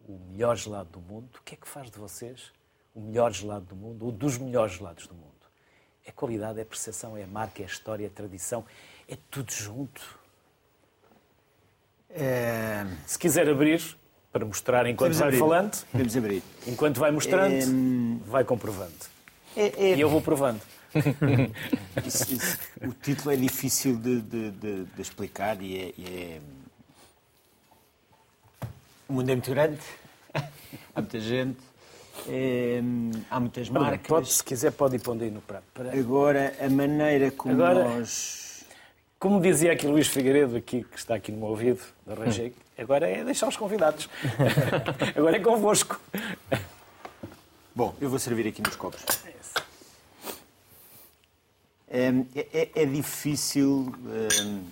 o melhor gelado do mundo? O que é que faz de vocês o melhor gelado do mundo ou dos melhores gelados do mundo? É qualidade, é percepção, é marca, é história, é tradição, é tudo junto. É, Se quiser abrir, para mostrar enquanto vai abrir. falando, abrir. enquanto vai mostrando, Hum. vai comprovando. É- é- E eu vou provando. [LAUGHS] Isso- isso- o título é difícil de, de- de- de explicar e é, e é- O mundo é muito grande, [LAUGHS] há muita gente, é, há muitas marcas. Pode, se quiser, pode ir pondo aí no prato. Para- Agora, a maneira como Agora- nós. Como dizia aqui Luís Figueiredo, aqui, que está aqui no meu ouvido, arranjei, agora é deixar os convidados. [LAUGHS] agora é convosco. Bom, eu vou servir aqui nos copos. É, é- é difícil hum,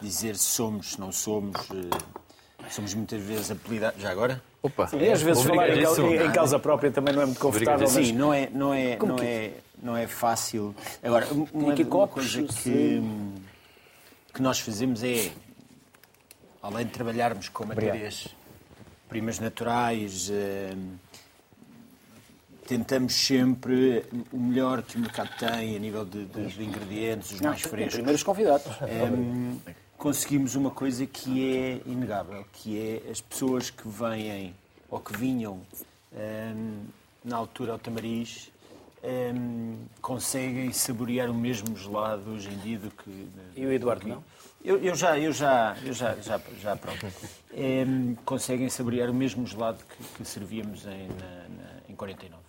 dizer se somos, se não somos. eh, somos muitas vezes apelidados. Já agora? Opa, E às vezes falar em, Obrigadíssimo. em causa própria também não é muito confortável, mas Sim, não é, não é, não que- é, não é fácil. Agora, uma, uma copos, coisa que, que nós fazemos é, além de trabalharmos com matérias primas naturais, eh, tentamos sempre o melhor que o mercado tem a nível de, de- de ingredientes, os mais tem frescos. primeiros convidados. Hum, conseguimos uma coisa que é inegável, que é as pessoas que vêm ou que vinham hum, na altura ao Tamariz hum, conseguem saborear o mesmo gelado hoje em dia do que... E o Eduardo não? Eu, eu já, eu já, eu já, já, já pronto. Hum, conseguem saborear o mesmo gelado que, que servíamos em, na- na- em 49.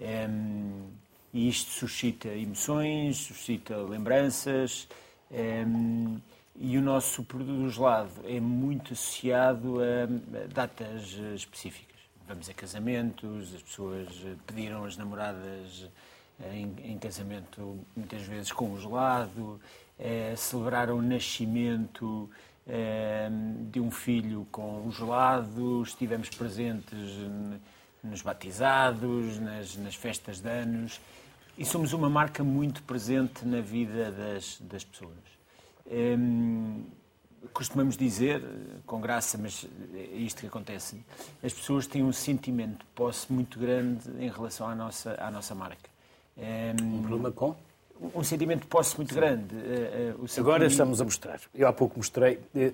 Hum, e isto suscita emoções, suscita lembranças. hum, e o nosso produto do gelado é muito associado a datas eh, específicas. Vamos a casamentos, as pessoas eh, pediram as namoradas eh, em, em casamento muitas vezes com o gelado, eh, celebraram o nascimento eh, de um filho com o gelado, estivemos presentes nos batizados, nas, nas festas de anos e somos uma marca muito presente na vida das, das pessoas. Hum, costumamos dizer, com graça, mas é isto que acontece, as pessoas têm um sentimento de posse muito grande em relação à nossa, à nossa marca. Hum, Problema com? um sentimento de posse muito grande. Eh, eh, o Agora sentimento- estamos a mostrar. Eu há pouco mostrei, eh,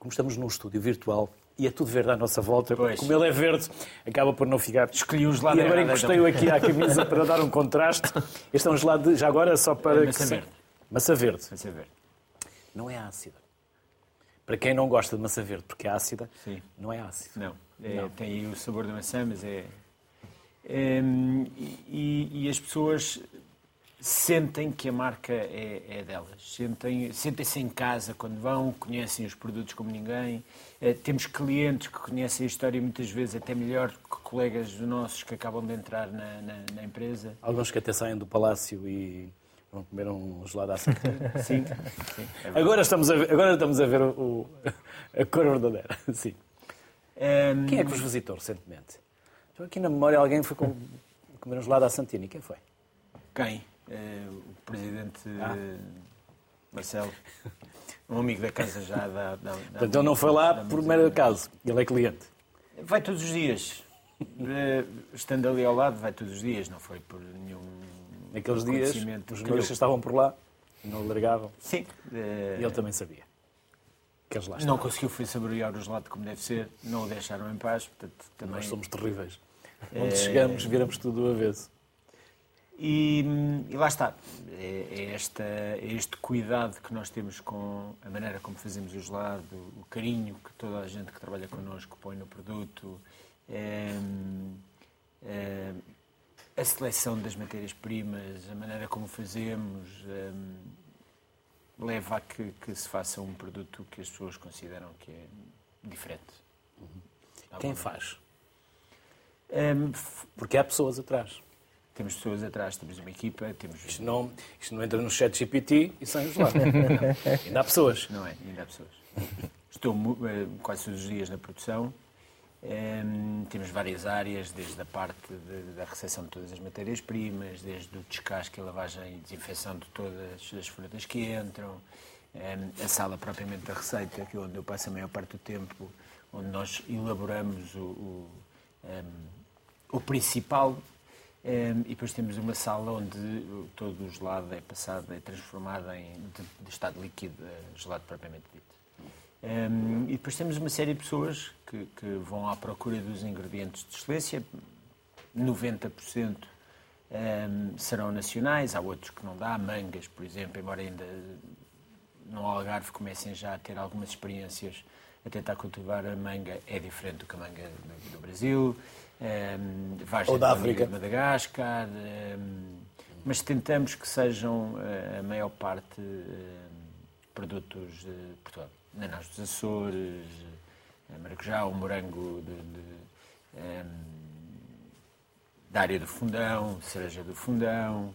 como estamos num estúdio virtual e é tudo verde à nossa volta, Pois. como ele é verde, acaba por não ficar. Escolhi um gelado E agora encostei-o aqui à camisa para dar um contraste. Este é um gelado, de, já agora, só para. É maçã que verde. Maçã verde. Ser verde. Não é ácida. Para quem não gosta de maçã verde porque é ácida, Sim. não é ácida. Não, é, tem aí o sabor da maçã, mas é. Hum, e, e as pessoas sentem que a marca é, é delas. Sentem- Sentem-se em casa quando vão, conhecem os produtos como ninguém. Eh, temos clientes que conhecem a história muitas vezes até melhor que colegas nossos que acabam de entrar na, na- na empresa. Alguns que até saem do palácio e vão comer um gelado à. [LAUGHS] Sim, sim. é. Agora estamos a ver, agora estamos a, ver o, a cor verdadeira. [LAUGHS] Sim. Hum, Quem é que vos visitou recentemente? Estou aqui na memória, alguém foi com- comer um gelado à Santini. Quem foi? Quem? Eh, o presidente Ah. Marcelo, um amigo da casa já da. da, Portanto, ele não foi lá por mero acaso. Ele é cliente. Vai todos os dias. Eh, Estando ali ao lado, vai todos os dias, não foi por nenhum. Naqueles dias, os que jornalistas estavam por lá não o largavam. Sim. eh, E ele também sabia. queres lá Não conseguiu foi saborear o gelado como deve ser, não o deixaram em paz, portanto também... Nós somos terríveis. Onde chegamos, viramos tudo do avesso. E, e lá está, é, é esta, é este cuidado que nós temos com a maneira como fazemos o gelado, o carinho que toda a gente que trabalha connosco põe no produto, é, a seleção das matérias-primas, a maneira como fazemos, é, leva a que, que, se faça um produto que as pessoas consideram que é diferente. Uhum. Quem faz? Porque há pessoas atrás. Temos pessoas atrás, temos uma equipa, temos... Isto não, isto não entra no chat GPT e sai lá. [LAUGHS] ainda há pessoas. Não é, ainda há pessoas. Estou eh, quase todos os dias na produção. Um, temos várias áreas, desde a parte de, da recepção de todas as matérias-primas, desde o descasque, a lavagem e desinfecção de todas as frutas que entram, um, a sala propriamente da receita, que é onde eu passo a maior parte do tempo, onde nós elaboramos o, o, um, o principal e depois temos uma sala onde todo o gelado é passado, é transformado em de, de estado líquido, gelado propriamente dito. Um, e depois temos uma série de pessoas que, que, vão à procura dos ingredientes de excelência. 90% um, serão nacionais, há outros que não dá. Mangas, por exemplo, embora ainda no Algarve comecem já a ter algumas experiências a tentar cultivar a manga, é diferente do que a manga do Brasil um, ehm, Ou da África. de Madagascar, um, mas tentamos que sejam eh, a maior parte um, produtos de Portugal. Nanás dos Açores, maracujá, o morango de, de, da área do fundão, cereja do fundão,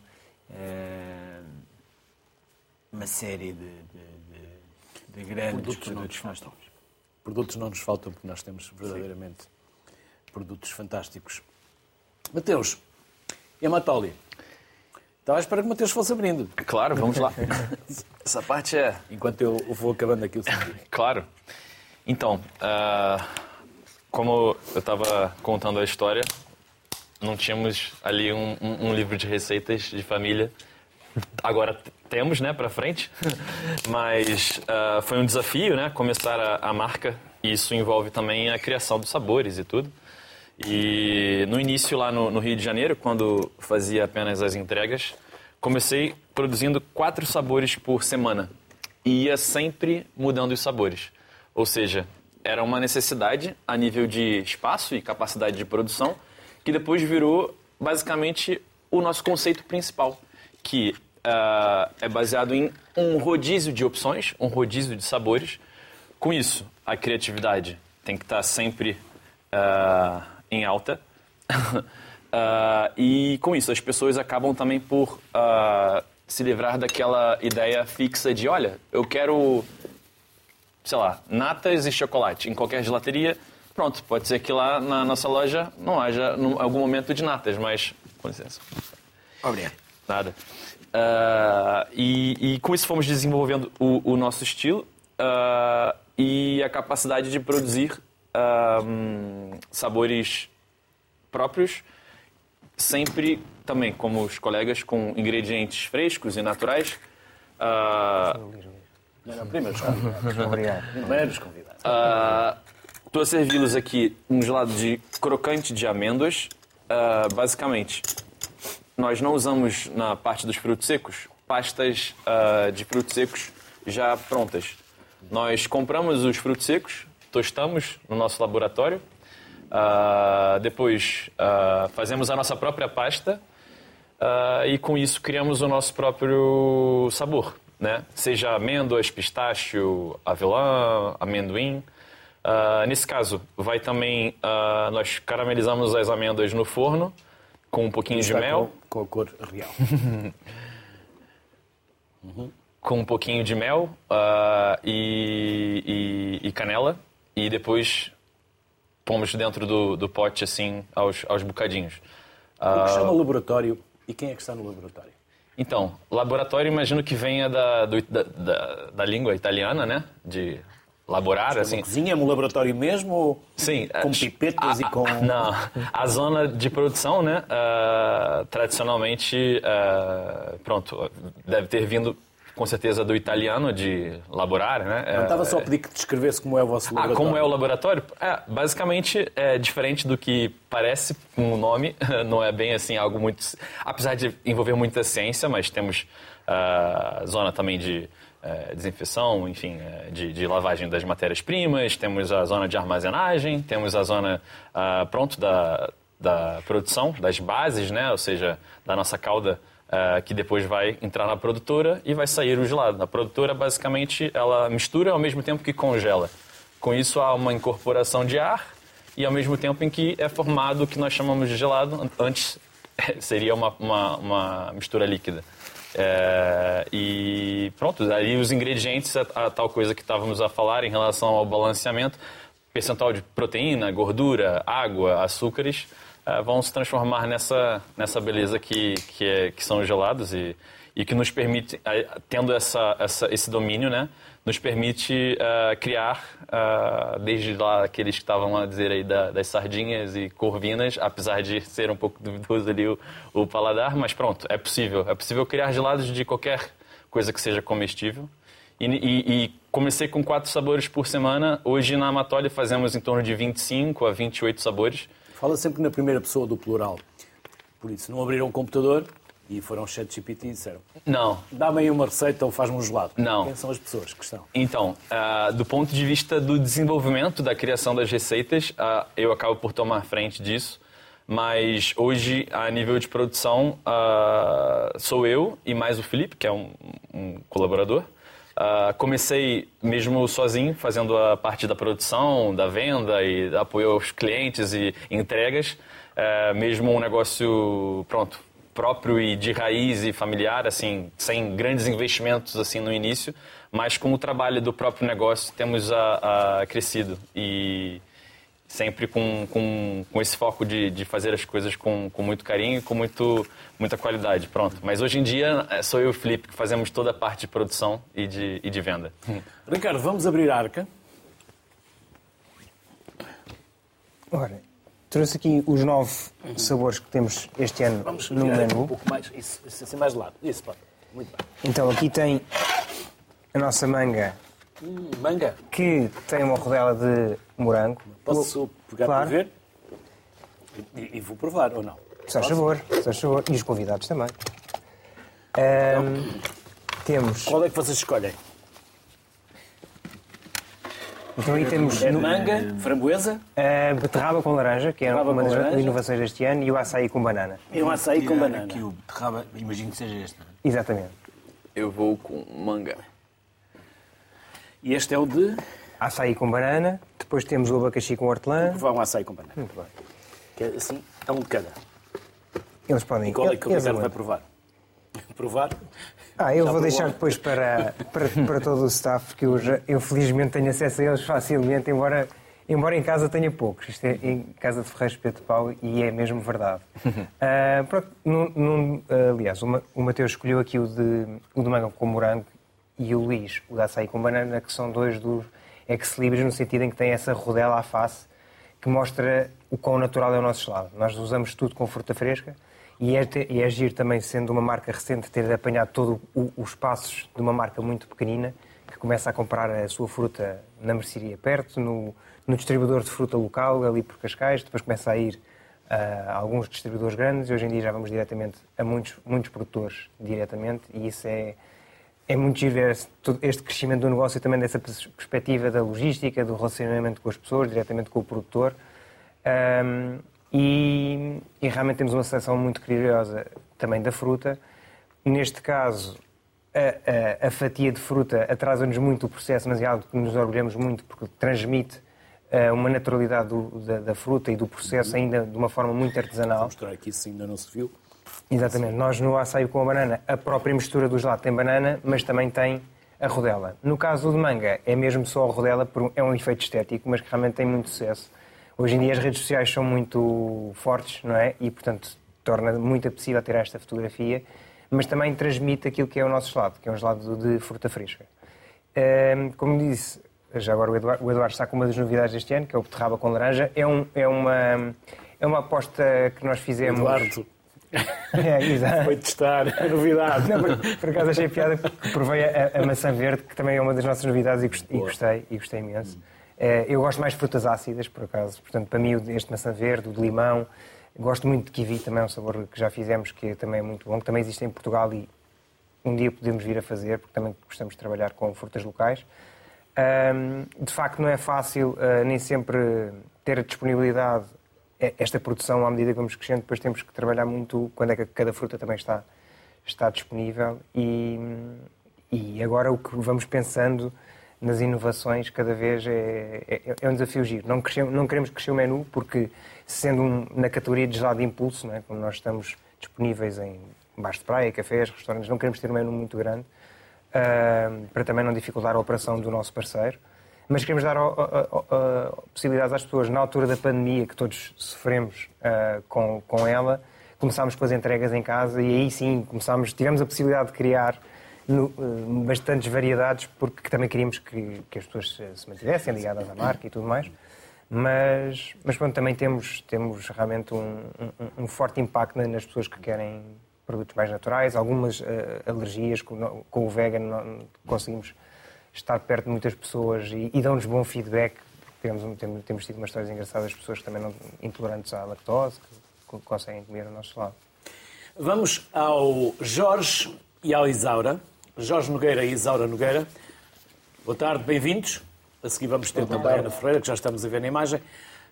uma série de, de, de grandes produtos, produtos que nós temos. Produtos não nos faltam porque nós temos verdadeiramente Sim produtos fantásticos. Mateus, e? Estava a esperar que o Mateus fosse abrindo. Claro, vamos lá. [LAUGHS] Essa parte é. Enquanto eu vou acabando aqui o [LAUGHS] Claro. Então, uh, como eu estava contando a história, não tínhamos ali um, um, um, livro de receitas de família. Agora temos, né, para frente. [LAUGHS] Mas uh, foi um desafio, né, começar a, a marca. E isso envolve também a criação dos sabores e tudo. E no início, lá no, no, Rio de Janeiro, quando fazia apenas as entregas, comecei produzindo quatro sabores por semana. E ia sempre mudando os sabores. Ou seja, era uma necessidade a nível de espaço e capacidade de produção, que depois virou basicamente o nosso conceito principal, que uh, é baseado em um rodízio de opções, um rodízio de sabores. Com isso, a criatividade tem que estar sempre. Uh, em alta. uh, [LAUGHS] e com isso, as pessoas acabam também por uh, se livrar daquela ideia fixa de: olha, eu quero, sei lá, natas e chocolate em qualquer gelateria. Pronto, pode ser que lá na nossa loja não haja num, algum momento de natas, mas. Com licença. Obrigado. Nada. Uh, e, e, com isso fomos desenvolvendo o, o nosso estilo uh, e a capacidade de produzir um, sabores próprios, sempre também, como os colegas, com ingredientes frescos e naturais. Uh, não, primeiros convidados. [LAUGHS] Obrigado. Primeiros convidados. Estou uh, a servi-los aqui um gelado de crocante de amêndoas. Uh, basicamente, nós não usamos na parte dos frutos secos pastas uh, de frutos secos já prontas. Nós compramos os frutos secos, tostamos no nosso laboratório. Uh, depois uh, fazemos a nossa própria pasta uh, e com isso criamos o nosso próprio sabor, né? Seja amêndoas, pistácio, avelã, amendoim. nesse caso, vai também nós caramelizamos as amêndoas no forno com um pouquinho de mel. Com, com a cor real. uhum. [LAUGHS] Com um pouquinho de mel e, e, e canela e depois pomos dentro do, do pote assim aos, aos bocadinhos. O que uh, chama laboratório e quem é que está no laboratório? Então, laboratório imagino que venha da, do, da, da, da, língua italiana, né? De laborar, Mas assim. cozinha é um laboratório mesmo ou Sim, com pipetas a, e com... [LAUGHS] Não, a zona de produção, né? Uh, tradicionalmente, uh, pronto, deve ter vindo com certeza do italiano, de laborar, né? Não estava só a pedir que descrevesse como é o vosso Ah, laboratório. como é o laboratório? É, basicamente é diferente do que parece com o nome. [LAUGHS] Não é bem assim algo muito. Apesar de envolver muita ciência, mas temos a zona também de eh, desinfecção, enfim, eh, de, de lavagem das matérias-primas, temos a zona de armazenagem, temos a zona ah, pronto da, da produção, das bases, né? Ou seja, da nossa cauda ah, que depois vai entrar na produtora e vai sair o gelado. A produtora, basicamente, ela mistura ao mesmo tempo que congela. Com isso, há uma incorporação de ar e ao mesmo tempo em que é formado o que nós chamamos de gelado. Antes [LAUGHS] seria uma, uma, uma mistura líquida. É, e pronto, aí os ingredientes, a, a tal coisa que estávamos a falar em relação ao balanceamento, percentual de proteína, gordura, água, açúcares, eh, vão se transformar nessa, nessa beleza que, que, é, que são os gelados e, e que nos permite, eh, tendo essa, essa, esse domínio, né, nos permite eh, criar, eh, desde lá aqueles que estavam a dizer aí da- das sardinhas e corvinas, apesar de ser um pouco duvidoso ali o, o paladar, mas pronto, é possível. É possível criar gelados de qualquer coisa que seja comestível. E, e- e comecei com quatro sabores por semana. Hoje na Amatoli fazemos em torno de 25 a 28 sabores. Fala sempre na primeira pessoa do plural. Por isso, não abriram um computador e foram ao chat GPT e disseram Não, dá-me aí uma receita ou faz-me um gelado. Não. Quem são as pessoas que estão? Então, ah, do ponto de vista do desenvolvimento da criação das receitas, ah, eu acabo por tomar frente disso. Mas hoje, a nível de produção, ah, sou eu e mais o Felipe, que é um, um colaborador. Ah, comecei mesmo sozinho, fazendo a parte da produção, da venda e apoio aos clientes e entregas. Ah, mesmo um negócio, pronto, próprio e de raiz e familiar, assim, sem grandes investimentos assim no início, mas com o trabalho do próprio negócio temos a, a crescido e sempre com, com, com esse foco de, de fazer as coisas com, com muito carinho e com muito, muita qualidade, pronto. Mas hoje em dia eh, sou eu e o Felipe que fazemos toda a parte de produção e de, e de venda. [LAUGHS] Ricardo, vamos abrir a arca. Ora, trouxe aqui os nove sabores que temos este ano Vamos no aqui um menu. pouco mais. Isso, isso assim mais de lado. Isso, pode. Muito bem. Então aqui tem a nossa manga, Hum, manga. que tem uma rodela de morango. Posso pegar Claro. para ver? E, e vou provar, ou não? Se faz favor, se faz favor. E os convidados também. Temos. Qual é que vocês escolhem? Então aí temos É no- manga, framboesa a beterraba com laranja, que é Beterraba uma das laranja. inovações deste ano, e o açaí com banana. e um açaí com banana. Aqui o beterraba, imagino que seja este. não é? Exatamente. Eu vou com manga. E este é o de... Açaí com banana, depois temos o abacaxi com hortelã. Provar um açaí com banana. Muito bem. Que é assim, é um de cada. Eles podem. E qual é que o eles Ricardo vai aguentam. provar? Provar? Ah, eu Já vou deixar depois para, para, para todo o staff, porque eu, já, eu felizmente tenho acesso a eles facilmente, embora, embora em casa tenha poucos. Isto é em casa de Ferreiros Pedro Paulo e é mesmo verdade. [LAUGHS] Ah, pronto, num- num- aliás, o, Ma- o Mateus escolheu aqui o de, o de manga com morango e o Luís, o açaí com banana, que são dois dos ex-libris, no sentido em que tem essa rodela à face que mostra o quão natural é o nosso gelado. Nós usamos tudo com fruta fresca e é, e é giro também, sendo uma marca recente, ter apanhado todos os passos de uma marca muito pequenina que começa a comprar a sua fruta na mercearia perto, no, no distribuidor de fruta local, ali por Cascais, depois começa a ir a alguns distribuidores grandes e hoje em dia já vamos diretamente a muitos, muitos produtores diretamente e isso é, é muito todo este crescimento do negócio e também dessa pers- perspectiva da logística, do relacionamento com as pessoas, diretamente com o produtor. Ahm, e, e realmente temos uma seleção muito criteriosa também da fruta. Neste caso, a, a- a fatia de fruta atrasa-nos muito o processo, mas é algo que nos orgulhamos muito porque transmite ah, uma naturalidade do- da, da fruta e do processo ainda de uma forma muito Vou artesanal. mostrar aqui se ainda não se viu. Exatamente. Nós no açaí com a banana, a própria mistura do gelado tem banana, mas também tem a rodela. No caso do de manga, é mesmo só a rodela, é um efeito estético, mas que realmente tem muito sucesso. Hoje em dia as redes sociais são muito fortes, não é? E, portanto, torna muito apetecível ter esta fotografia, mas também transmite aquilo que é o nosso gelado, que é um gelado de fruta fresca. Como disse, já agora o Eduardo, o Eduardo está com uma das novidades deste ano, que é o beterraba com laranja. É, um, é, uma, é uma aposta que nós fizemos... Eduardo, [LAUGHS] É, exato. Foi testar a novidade. Não, por, por acaso achei piada que provei a, a maçã verde, que também é uma das nossas novidades e gostei, e gostei, e gostei imenso. É, eu gosto mais de frutas ácidas, por acaso. Portanto, para mim, este maçã verde, o de limão. Gosto muito de kiwi, também é um sabor que já fizemos, que também é muito bom, que também existe em Portugal e um dia podemos vir a fazer, porque também gostamos de trabalhar com frutas locais. Ahm, de facto, não é fácil ah, nem sempre ter a disponibilidade, esta produção, à medida que vamos crescendo, depois temos que trabalhar muito quando é que cada fruta também está, está disponível. E, e agora o que vamos pensando nas inovações cada vez é, é, é um desafio giro. Não, crescemos, não queremos crescer o menu porque, sendo um, na categoria de gelado de impulso, não é? como nós estamos disponíveis em bares de praia, cafés, restaurantes, não queremos ter um menu muito grande ah, para também não dificultar a operação do nosso parceiro. Mas queremos dar possibilidades às pessoas, na altura da pandemia, que todos sofremos ah, com, com ela, começámos com as entregas em casa e aí sim começámos, tivemos a possibilidade de criar no, ah, bastantes variedades, porque também queríamos que, que as pessoas se, se mantivessem ligadas à marca e tudo mais. Mas, mas pronto, também temos, temos realmente um, um- um forte impacto na- nas pessoas que querem produtos mais naturais, algumas eh, alergias, com, com o vegan conseguimos estar perto de muitas pessoas e, e dão-nos bom feedback. Temos, temos, temos tido umas histórias engraçadas de pessoas que também não intolerantes à lactose, que, co- conseguem comer ao nosso lado. Vamos ao Jorge e ao Isaura. Jorge Nogueira e Isaura Nogueira. Boa tarde, bem-vindos. A seguir vamos ter também a Ana Ferreira, que já estamos a ver na imagem.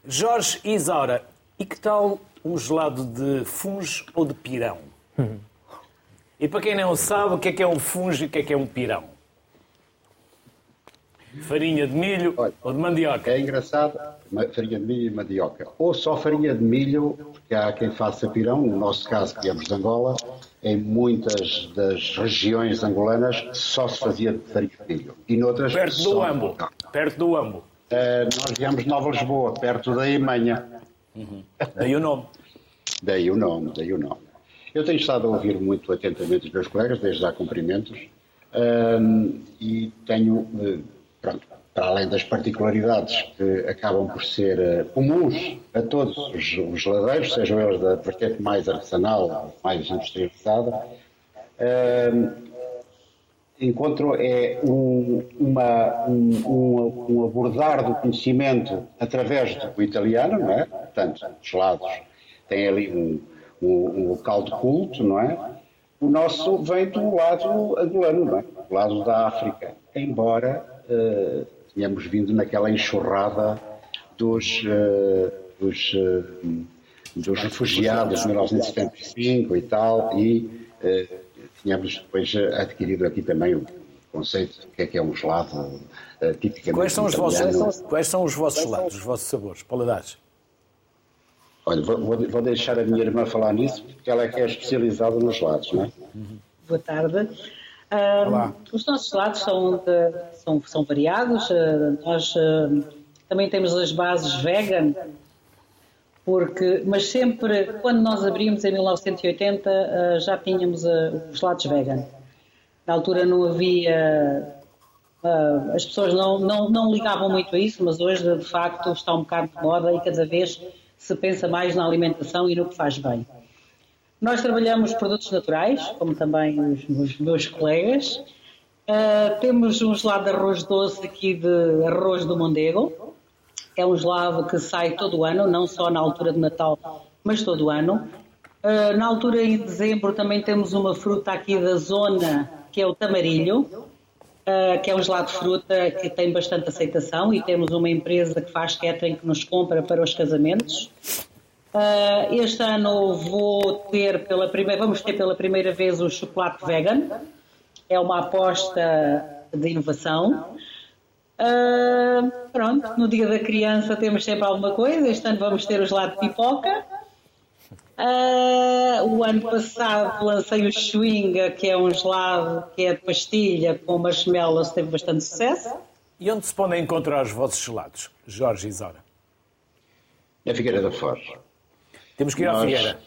Jorge e Isaura, e que tal um gelado de funge ou de pirão? E para quem não sabe, o que é que é um funge e o que é que é um pirão? Farinha de milho Olha. ou de mandioca? É engraçado, farinha de milho e mandioca. Ou só farinha de milho, porque há quem faça pirão, no nosso caso, que viemos de Angola, em muitas das regiões angolanas só se fazia de farinha de milho. E noutras Perto do Ambo. Perto do Ambo. Eh, nós viemos de Nova Lisboa, perto da Imanha. Daí o nome. Daí o nome, daí o nome. Eu tenho estado a ouvir muito atentamente os meus colegas, desde já cumprimentos, e tenho, eh, pronto, para além das particularidades que acabam por ser eh, comuns a todos os, os geladeiros, sejam eles da vertente mais artesanal, mais industrializada, ahm, encontro é um, uma, um, um- abordar do conhecimento através do italiano, não é? Portanto, os lados têm ali um, um local de culto, não é? O nosso vem do lado angolano, não é? Do lado da África. Embora eh, tenhamos vindo naquela enxurrada dos, eh, dos, eh, dos refugiados de 1975 e tal, e tínhamos depois adquirido aqui também o conceito do que é que é um gelado tipicamente Quais são os italiano. vossos, quais são os vossos gelados, os vossos sabores, paladares? Olha, vou, vou- vou deixar a minha irmã falar nisso, porque ela é que é especializada nos gelados, não é? Boa tarde. Olá. os nossos lados são, de- são, são variados. Ah, nós ah, também temos as bases vegan, porque, mas sempre, quando nós abrimos em 1980, ah, já tínhamos os lados vegan. Na altura não havia. as pessoas não, não, não ligavam muito a isso, mas hoje, de facto, está um bocado de moda e cada vez se pensa mais na alimentação e no que faz bem. Nós trabalhamos produtos naturais, como também os, os meus colegas. Ah, temos um gelado de arroz doce aqui de arroz do Mondego. É um gelado que sai todo o ano, não só na altura de Natal, mas todo o ano. Ah, na altura em dezembro também temos uma fruta aqui da zona, que é o tamarilho, ah, que é um gelado de fruta que tem bastante aceitação e temos uma empresa que faz catering que nos compra para os casamentos. Ah, este ano vou ter pela primeira, vamos ter pela primeira vez o chocolate vegan. É uma aposta de inovação. Ah, pronto, no dia da criança temos sempre alguma coisa. Este ano vamos ter o gelado de pipoca. Ah, o ano passado lancei o Schwinga, que é um gelado que é de pastilha com marshmallows, teve bastante sucesso. E onde se podem encontrar os vossos gelados, Jorge e Isaura? É Figueira da Foz. Temos que ir à Nós Figueira.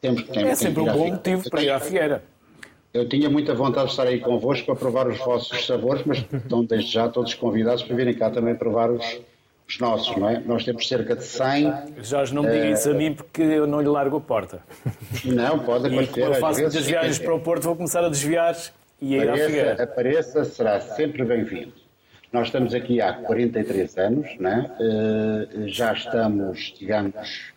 Temos, temos, É temos sempre que um à bom motivo para ir à Figueira. Eu tinha muita vontade de estar aí convosco para provar os vossos sabores, mas estão desde já todos convidados para virem cá também provar os, os nossos, não é? Nós temos cerca de 100. Jorge, não me diga isso a mim porque eu não lhe largo a porta. Não, pode acontecer. eu faço vezes, muitas viagens para o Porto, vou começar a desviar e a ir à apareça, Figueira. apareça, será sempre bem-vindo. Nós estamos aqui há 43 anos, né? Eh, já estamos, digamos, eh,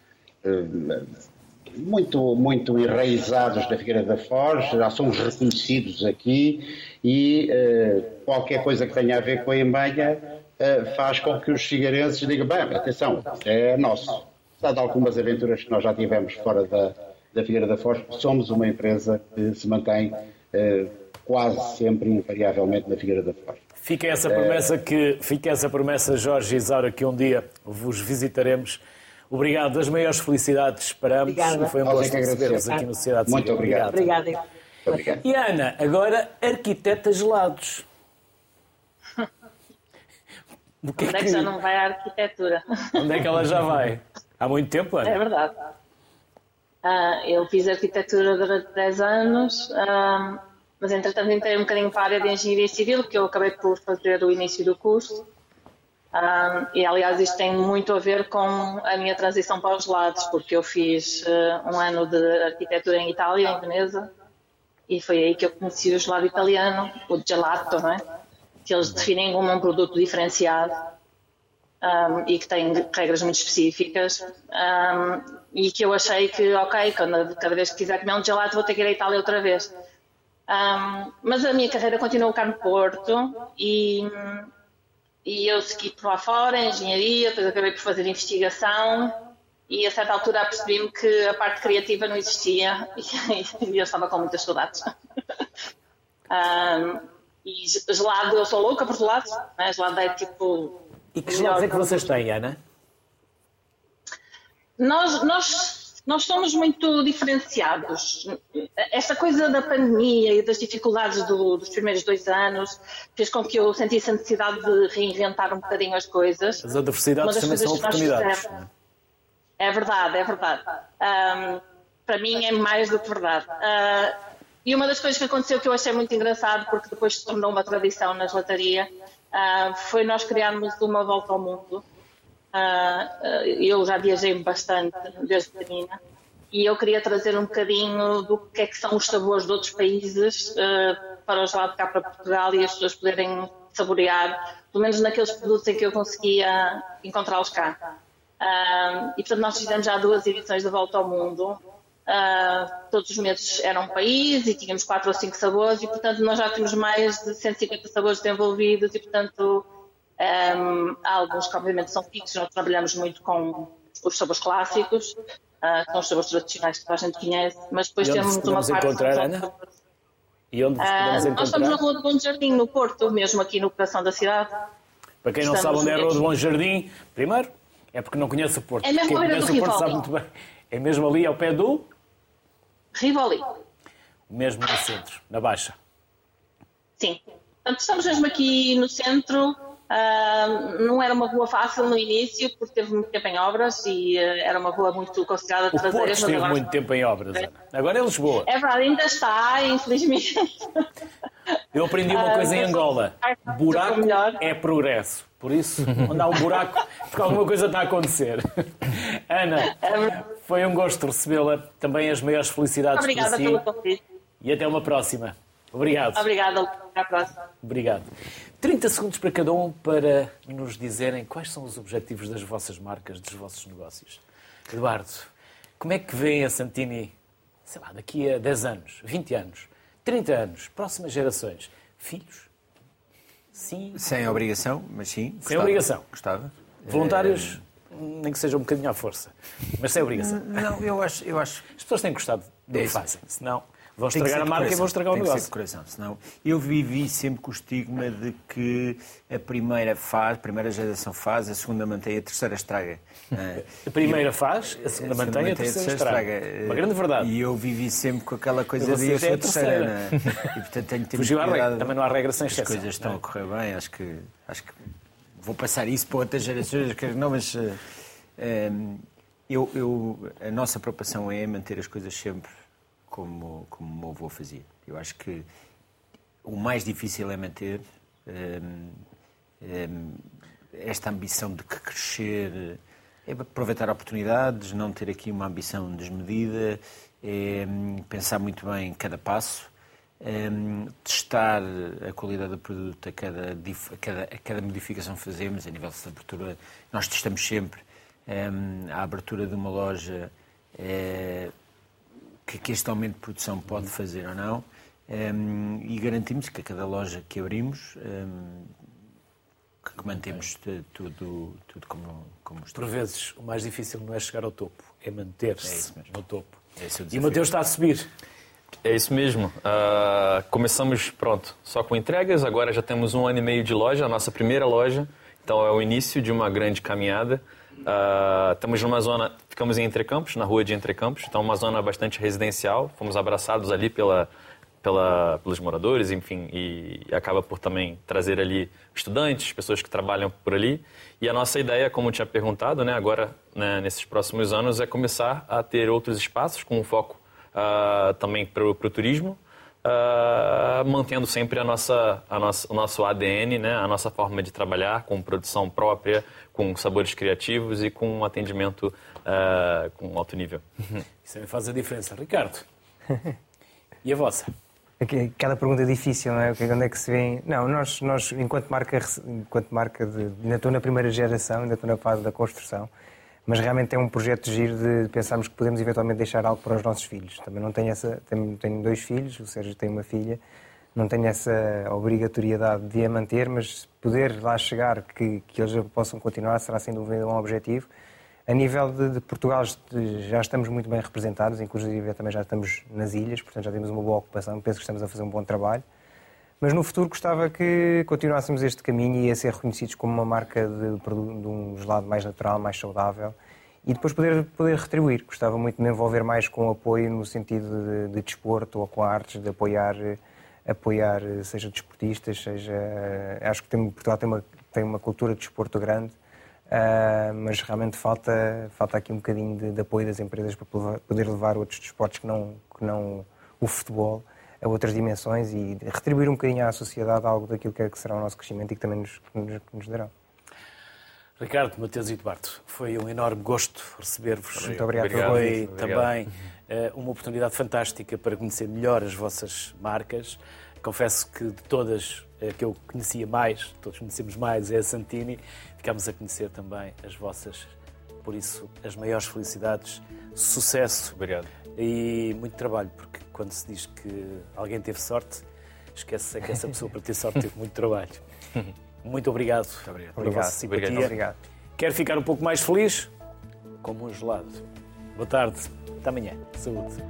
muito, muito enraizados na Figueira da Foz, já somos reconhecidos aqui e eh, qualquer coisa que tenha a ver com a Embanha eh, faz com que os figueirenses digam, bem, atenção, é nosso. Apesar de algumas aventuras que nós já tivemos fora da, da Figueira da Foz, somos uma empresa que se mantém eh, quase sempre, invariavelmente, na Figueira da Foz. Fica essa promessa que fica essa promessa, Jorge Isaura, que um dia vos visitaremos. Obrigado, as maiores felicidades, esperamos. Obrigada. Foi um que receber-vos aqui no Sociedade Muito Civil. obrigado. Obrigada. Muito obrigado. E Ana, agora arquiteta gelados. [LAUGHS] O que é Onde é que que- já não vai a arquitetura? Onde é que ela já vai? Há muito tempo, Ana? É verdade. Ah, eu fiz arquitetura durante 10 anos, ah, mas entretanto entrei um bocadinho para a área de engenharia civil, que eu acabei por fazer o início do curso. Ah, e aliás, isto tem muito a ver com a minha transição para os lados, porque eu fiz ah, um ano de arquitetura em Itália, em Veneza, e foi aí que eu conheci o gelado italiano, o gelato, não é? que eles definem como um produto diferenciado um, e que tem regras muito específicas um, e que eu achei que, ok, quando, cada vez que quiser comer um gelato vou ter que ir à Itália outra vez. Um, mas a minha carreira continuou cá no Porto e, e eu segui por lá fora, engenharia, depois acabei por fazer investigação e a certa altura percebi-me que a parte criativa não existia [LAUGHS] e, eu estava com muitas saudades. [LAUGHS] Um, e gelado, eu sou louca por gelados, né? gelado é tipo. E que gelados é que vocês têm, Ana? Nós, nós, nós somos muito diferenciados. Esta coisa da pandemia e das dificuldades do- dos primeiros dois anos fez com que eu sentisse a necessidade de reinventar um bocadinho as coisas. As adversidades Uma das também são coisas que nós oportunidades. fizemos- não é? Verdade, é verdade. Ahm, para mim é mais do que verdade. Ah, e uma das coisas que aconteceu que eu achei muito engraçado, porque depois se tornou uma tradição na gelataria, ah, foi nós criarmos uma volta ao mundo. Ah, ah, eu já viajei bastante desde pequenina e eu queria trazer um bocadinho do que é que são os sabores de outros países ah, para os lados de cá para Portugal e as pessoas poderem saborear, pelo menos naqueles produtos em que eu conseguia encontrá-los cá. E portanto nós fizemos já duas edições da Volta ao Mundo. Todos os meses era um país e tínhamos quatro ou cinco sabores e portanto nós já temos mais de 150 sabores desenvolvidos e portanto um, há alguns que obviamente são fixos, nós trabalhamos muito com os sabores clássicos, ah, que são os sabores tradicionais que toda a gente conhece, mas depois temos uma parte... encontrar, Ana? E onde vos Ah, podemos nós estamos na encontrar? Rua do Bom Jardim, no Porto, mesmo aqui no coração da cidade. Para quem não estamos sabe onde é a Rua do Bom Jardim, primeiro, é porque não conhece o Porto. É mesmo Quem conhece o Porto sabe muito bem. É mesmo ali ao pé do, Rivoli, mesmo no centro, na Baixa. sim. Portanto, estamos mesmo aqui no centro. Ah, não era uma rua fácil no início, porque teve muito tempo em obras e ah, era uma rua muito considerada O Porto traseira. esteve agora- muito tempo em obras. Ana. Agora é Lisboa. É verdade, ainda está, infelizmente. Eu aprendi uma Ah, coisa em mas- Angola. Buraco é progresso. Por isso, onde há um buraco, [LAUGHS] porque alguma coisa está a acontecer. Ana, foi um gosto recebê-la. Também as maiores felicidades Obrigada para si. pelo convite. E até uma próxima. Obrigado. Obrigada, até à próxima. Obrigado. 30 segundos para cada um para nos dizerem quais são os objetivos das vossas marcas, dos vossos negócios. Eduardo, como é que vêem a Santini, sei lá, daqui a 10 anos, 20 anos, 30 anos, próximas gerações? Filhos? Sim. Sem obrigação, mas sim. Sem gostava, obrigação. Gostava. Voluntários, nem que seja um bocadinho à força, mas sem obrigação. Não, eu acho, eu acho As pessoas têm gostado do É que fazem, senão vão estragar a marca e coração, vão estragar o tem ser negócio. coração, senão eu vivi sempre com o estigma de que a primeira faz, a primeira geração faz, a segunda mantém, a terceira estraga. Ah, [LAUGHS] A primeira faz, a segunda mantém, a terceira estraga. Uma grande verdade. E eu vivi sempre com aquela coisa E de eu sou é a terceira. terceira. né? E portanto tenho ter Fugiu à muito regra. cuidado. Também não há regra sem As exceção. coisas estão é? a correr bem, acho que, acho que vou passar isso para outras gerações, não, mas eh, eh, eu, eu- a nossa preocupação é manter as coisas sempre como, como o meu avô fazia. Eu acho que o mais difícil é manter. eh, eh, esta ambição de crescer, é aproveitar oportunidades, não ter aqui uma ambição desmedida, é pensar muito bem em cada passo, é testar a qualidade do produto a cada, a cada, a cada modificação que fazemos, a nível de abertura. Nós testamos sempre é, a abertura de uma loja é, que, que este aumento de produção pode fazer ou não. Um, e garantimos que a cada loja que abrimos um, que mantemos tudo, tudo como, como está. Por vezes, o mais difícil não é chegar ao topo, é manter-se é no topo. É e o Mateus está a subir. É isso mesmo. Uh, começamos, pronto, só com entregas. Agora já temos um ano e meio de loja, a nossa primeira loja. Então é o início de uma grande caminhada. Uh, estamos numa zona, ficamos em Entrecampos, na rua de Entrecampos. Então uma zona bastante residencial. Fomos abraçados ali pela pela, pelos moradores, enfim, e acaba por também trazer ali estudantes, pessoas que trabalham por ali. E a nossa ideia, como eu tinha perguntado, né, agora, né, nesses próximos anos, é começar a ter outros espaços com um foco uh, também para o turismo, uh, mantendo sempre a nossa, a nossa, o nosso ADN, né, a nossa forma de trabalhar, com produção própria, com sabores criativos e com um atendimento uh, com alto nível. [LAUGHS] Isso também faz a diferença. Ricardo, [LAUGHS] e a vossa? Cada pergunta é difícil, não é? Onde é que se vê? Não, nós, nós enquanto marca, enquanto marca de, ainda estou na primeira geração, ainda estou na fase da construção, mas realmente é um projeto giro de pensarmos que podemos eventualmente deixar algo para os nossos filhos. Também não tenho essa, tenho, tenho dois filhos, o Sérgio tem uma filha, não tenho essa obrigatoriedade de a manter, mas poder lá chegar, que, que eles possam continuar, será sem dúvida um objetivo. A nível de, de Portugal, já estamos muito bem representados, inclusive também já estamos nas ilhas, portanto já temos uma boa ocupação, penso que estamos a fazer um bom trabalho. Mas no futuro gostava que continuássemos este caminho e a ser reconhecidos como uma marca de, de um gelado mais natural, mais saudável e depois poder, poder retribuir. Gostava muito de me envolver mais com apoio no sentido de, de desporto ou com artes, de apoiar, apoiar seja desportistas, seja. Acho que tem, Portugal tem uma, tem uma cultura de desporto grande Uh, mas realmente falta, falta aqui um bocadinho de, de apoio das empresas para poder levar outros desportos que não, que não o futebol a outras dimensões e retribuir um bocadinho à sociedade algo daquilo que, é, que será o nosso crescimento e que também nos, nos, nos dará. Ricardo, Mateus e Eduardo, foi um enorme gosto receber-vos. Muito obrigado. obrigado. Foi obrigado. também uh, uma oportunidade fantástica para conhecer melhor as vossas marcas. Confesso que de todas a que eu conhecia mais, todos conhecemos mais, é a Santini. Ficámos a conhecer também as vossas. Por isso, as maiores felicidades, sucesso. Obrigado. E muito trabalho, porque quando se diz que alguém teve sorte, esquece que essa pessoa, para ter sorte, teve muito trabalho. [LAUGHS] Muito obrigado, muito obrigado. pela vossa simpatia. Obrigado. obrigado. Quer ficar um pouco mais feliz? Como um gelado. Boa tarde. Até amanhã. Saúde.